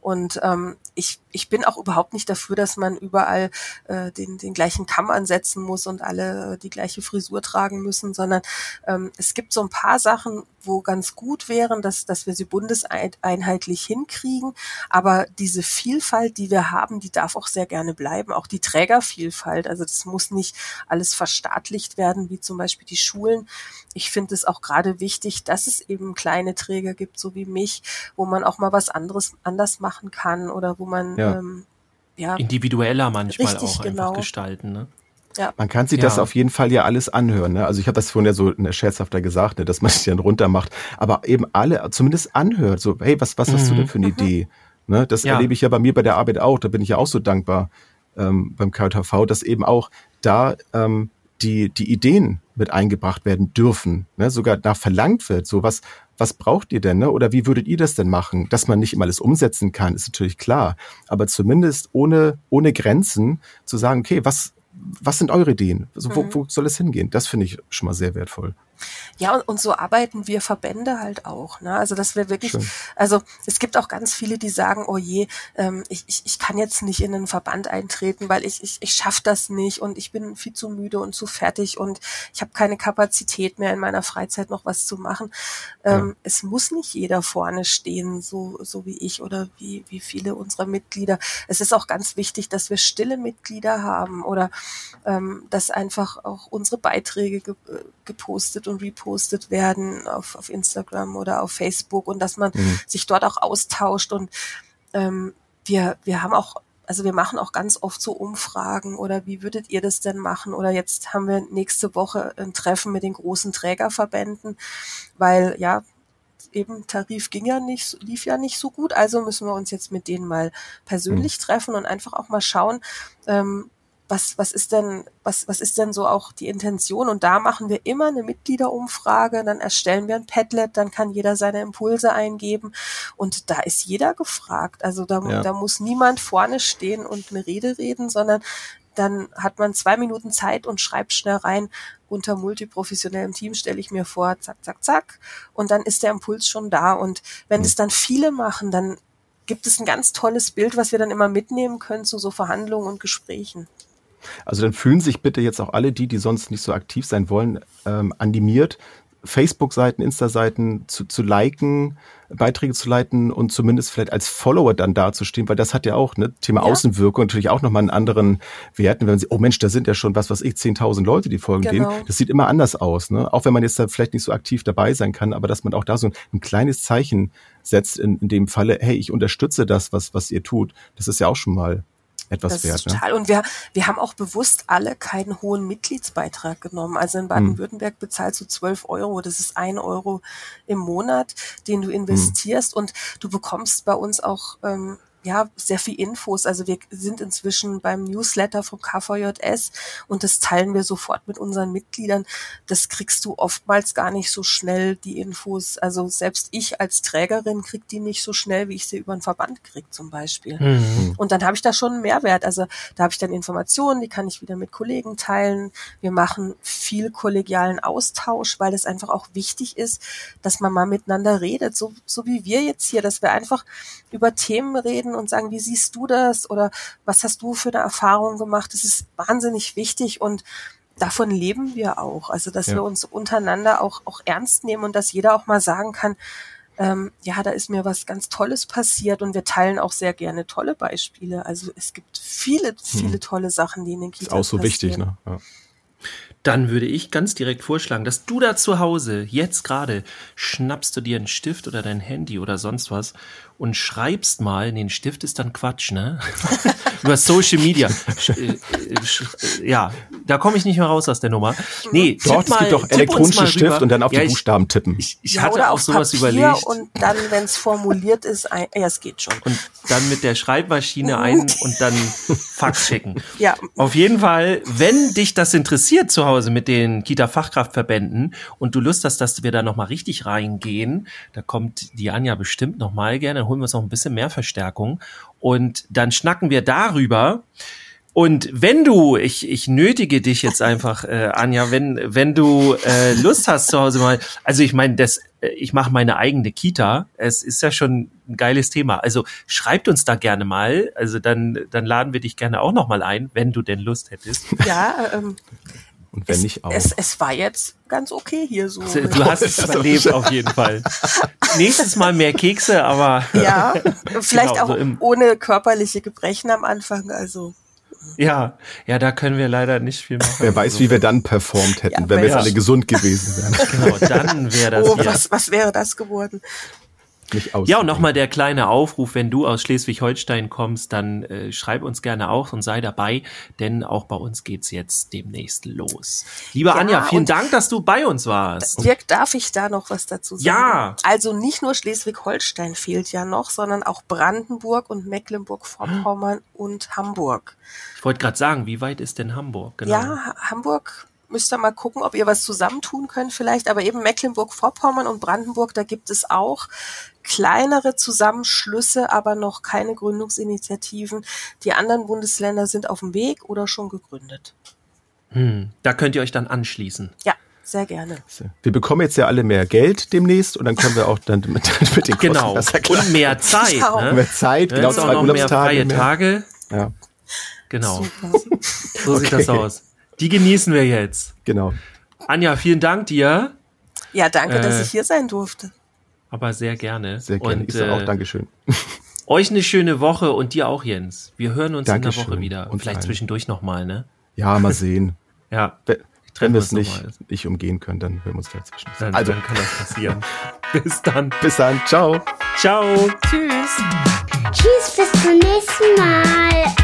Und ähm, ich, ich bin auch überhaupt nicht dafür, dass man überall äh, den, den gleichen Kamm ansetzen muss und alle die gleiche Frisur tragen müssen, sondern ähm, es gibt so ein paar Sachen, wo ganz gut wären, dass, dass wir sie bundeseinheitlich hinkriegen. Aber diese Vielfalt, die wir haben, die darf auch sehr gerne bleiben. Auch die Trägervielfalt. Also das muss nicht alles verstaatlicht werden, wie zum Beispiel die Schulen. Ich finde es auch gerade wichtig, dass es eben kleine Träger gibt, so wie mich, wo man auch mal was anderes anders machen kann oder wo man ja, ähm, ja individueller manchmal auch genau. einfach gestalten. Ne? Ja. Man kann sich ja. das auf jeden Fall ja alles anhören. Ne? Also ich habe das vorhin ja so ne, scherzhafter gesagt, ne, dass man *laughs* es dann runter macht, aber eben alle zumindest anhört. So, hey, was, was mhm. hast du denn mhm. für eine mhm. Idee? Ne, das ja. erlebe ich ja bei mir bei der Arbeit auch. Da bin ich ja auch so dankbar ähm, beim KJV, dass eben auch da ähm, die, die Ideen mit eingebracht werden dürfen, ne? sogar da verlangt wird, so was, was braucht ihr denn, ne? oder wie würdet ihr das denn machen? Dass man nicht immer alles umsetzen kann, ist natürlich klar, aber zumindest ohne, ohne Grenzen zu sagen, okay, was, was sind eure Ideen? Also, wo, mhm. wo soll es hingehen? Das finde ich schon mal sehr wertvoll. Ja, und, und so arbeiten wir Verbände halt auch. Ne? Also dass wir wirklich, Schön. also es gibt auch ganz viele, die sagen, oh je, ähm, ich, ich, ich kann jetzt nicht in einen Verband eintreten, weil ich, ich, ich schaffe das nicht und ich bin viel zu müde und zu fertig und ich habe keine Kapazität mehr in meiner Freizeit noch was zu machen. Ähm, ja. Es muss nicht jeder vorne stehen, so, so wie ich oder wie, wie viele unserer Mitglieder. Es ist auch ganz wichtig, dass wir stille Mitglieder haben oder ähm, dass einfach auch unsere Beiträge ge äh, gepostet und repostet gepostet werden auf, auf Instagram oder auf Facebook und dass man mhm. sich dort auch austauscht und ähm, wir, wir haben auch also wir machen auch ganz oft so Umfragen oder wie würdet ihr das denn machen? Oder jetzt haben wir nächste Woche ein Treffen mit den großen Trägerverbänden, weil ja, eben Tarif ging ja nicht, lief ja nicht so gut. Also müssen wir uns jetzt mit denen mal persönlich mhm. treffen und einfach auch mal schauen, ähm, was, was ist denn, was, was ist denn so auch die Intention? Und da machen wir immer eine Mitgliederumfrage, dann erstellen wir ein Padlet, dann kann jeder seine Impulse eingeben und da ist jeder gefragt. Also da, ja. da muss niemand vorne stehen und eine Rede reden, sondern dann hat man zwei Minuten Zeit und schreibt schnell rein, unter multiprofessionellem Team stelle ich mir vor, zack, zack, zack. Und dann ist der Impuls schon da. Und wenn mhm. es dann viele machen, dann gibt es ein ganz tolles Bild, was wir dann immer mitnehmen können zu so Verhandlungen und Gesprächen. Also dann fühlen sich bitte jetzt auch alle die, die sonst nicht so aktiv sein wollen, ähm, animiert, Facebook-Seiten, Insta-Seiten zu, zu liken, Beiträge zu leiten und zumindest vielleicht als Follower dann dazustehen, weil das hat ja auch, ne, Thema ja. Außenwirkung natürlich auch nochmal einen anderen Werten, wenn man sieht, oh Mensch, da sind ja schon, was weiß ich, 10.000 Leute, die folgen genau. denen. Das sieht immer anders aus, ne? Auch wenn man jetzt da vielleicht nicht so aktiv dabei sein kann, aber dass man auch da so ein, ein kleines Zeichen setzt in, in dem Falle, hey, ich unterstütze das, was, was ihr tut. Das ist ja auch schon mal etwas das wert. Ist total. Ne? Und wir, wir haben auch bewusst alle keinen hohen Mitgliedsbeitrag genommen. Also in Baden-Württemberg bezahlst du 12 Euro. Das ist ein Euro im Monat, den du investierst. Hm. Und du bekommst bei uns auch ähm, ja, sehr viel Infos. Also wir sind inzwischen beim Newsletter vom KVJS und das teilen wir sofort mit unseren Mitgliedern. Das kriegst du oftmals gar nicht so schnell, die Infos. Also selbst ich als Trägerin krieg die nicht so schnell, wie ich sie über einen Verband krieg zum Beispiel. Mhm. Und dann habe ich da schon einen Mehrwert. Also da habe ich dann Informationen, die kann ich wieder mit Kollegen teilen. Wir machen viel kollegialen Austausch, weil es einfach auch wichtig ist, dass man mal miteinander redet, so, so wie wir jetzt hier, dass wir einfach über Themen reden, und sagen, wie siehst du das oder was hast du für eine Erfahrung gemacht? Das ist wahnsinnig wichtig und davon leben wir auch. Also, dass ja. wir uns untereinander auch, auch ernst nehmen und dass jeder auch mal sagen kann, ähm, ja, da ist mir was ganz Tolles passiert und wir teilen auch sehr gerne tolle Beispiele. Also es gibt viele, viele hm. tolle Sachen, die in den Kitas passieren. Ist auch so passieren. wichtig, ne? Ja. Dann würde ich ganz direkt vorschlagen, dass du da zu Hause jetzt gerade schnappst du dir einen Stift oder dein Handy oder sonst was und schreibst mal, nee, ein Stift ist dann Quatsch, ne? *laughs* Über Social Media. Äh, äh, ja, da komme ich nicht mehr raus aus der Nummer. Nee, doch, es gibt doch elektronische Stift und dann auf ja, die Buchstaben tippen. Ich, ich ja, hatte auch sowas Papier überlegt. Und dann, wenn es formuliert ist, ein, ja, es geht schon. Und dann mit der Schreibmaschine ein und dann Fax schicken. Ja. Auf jeden Fall, wenn dich das interessiert zu Hause mit den Kita-Fachkraftverbänden und du Lust hast, dass wir da nochmal richtig reingehen, da kommt die Anja bestimmt nochmal gerne dann holen wir uns noch ein bisschen mehr Verstärkung und dann schnacken wir darüber. Und wenn du, ich, ich nötige dich jetzt einfach, äh, Anja, wenn, wenn du äh, Lust hast zu Hause mal, also ich meine, das, äh, ich mache meine eigene Kita, es ist ja schon ein geiles Thema. Also schreibt uns da gerne mal, also dann, dann laden wir dich gerne auch noch mal ein, wenn du denn Lust hättest. Ja, ähm, und wenn es, nicht auch. Es, es war jetzt ganz okay hier so. Du hast es *laughs* überlebt auf jeden Fall. Nächstes Mal mehr Kekse, aber. Ja, *laughs* vielleicht genau, auch so ohne körperliche Gebrechen am Anfang, also. Ja, ja, da können wir leider nicht viel machen. Wer weiß, wie wir dann performt hätten, ja, wenn wir jetzt alle gesund gewesen wären. Genau, dann wäre das. Oh, was, was wäre das geworden? Nicht aus. Ja, und nochmal der kleine Aufruf, wenn du aus Schleswig-Holstein kommst, dann äh, schreib uns gerne auch und sei dabei, denn auch bei uns geht's jetzt demnächst los. Liebe ja, Anja, vielen Dank, dass du bei uns warst. Dirk, darf ich da noch was dazu sagen? Ja. Also nicht nur Schleswig-Holstein fehlt ja noch, sondern auch Brandenburg und Mecklenburg-Vorpommern und Hamburg. Ich wollte gerade sagen, wie weit ist denn Hamburg? Genau. Ja, Hamburg müsst ihr mal gucken, ob ihr was zusammentun könnt vielleicht. Aber eben Mecklenburg-Vorpommern und Brandenburg, da gibt es auch kleinere Zusammenschlüsse, aber noch keine Gründungsinitiativen. Die anderen Bundesländer sind auf dem Weg oder schon gegründet. Hm, da könnt ihr euch dann anschließen. Ja. sehr gerne. Wir bekommen jetzt ja alle mehr Geld demnächst und dann können wir auch dann mit, *laughs* mit den Kosten genau. und mehr *laughs* Zeit. Ne? Mehr Zeit, genau, zwei auch noch mehr freie mehr. Tage. Ja. Genau. So sieht okay. das aus. Die genießen wir jetzt. Genau. Anja, vielen Dank dir. Ja, danke, äh, dass ich hier sein durfte. Aber sehr gerne. Sehr gerne. Und, ich sage auch äh, Dankeschön. *laughs* Euch eine schöne Woche und dir auch, Jens. Wir hören uns Dankeschön. in der Woche wieder. Und vielleicht zwischendurch nochmal, ne? Ja, mal sehen. *laughs* ja. Wenn wir es nicht, nicht umgehen können, dann hören wir uns dazwischen. Dann, also. dann kann das passieren. *laughs* bis dann. Bis dann. Ciao. Ciao. Tschüss. Tschüss, bis zum nächsten Mal.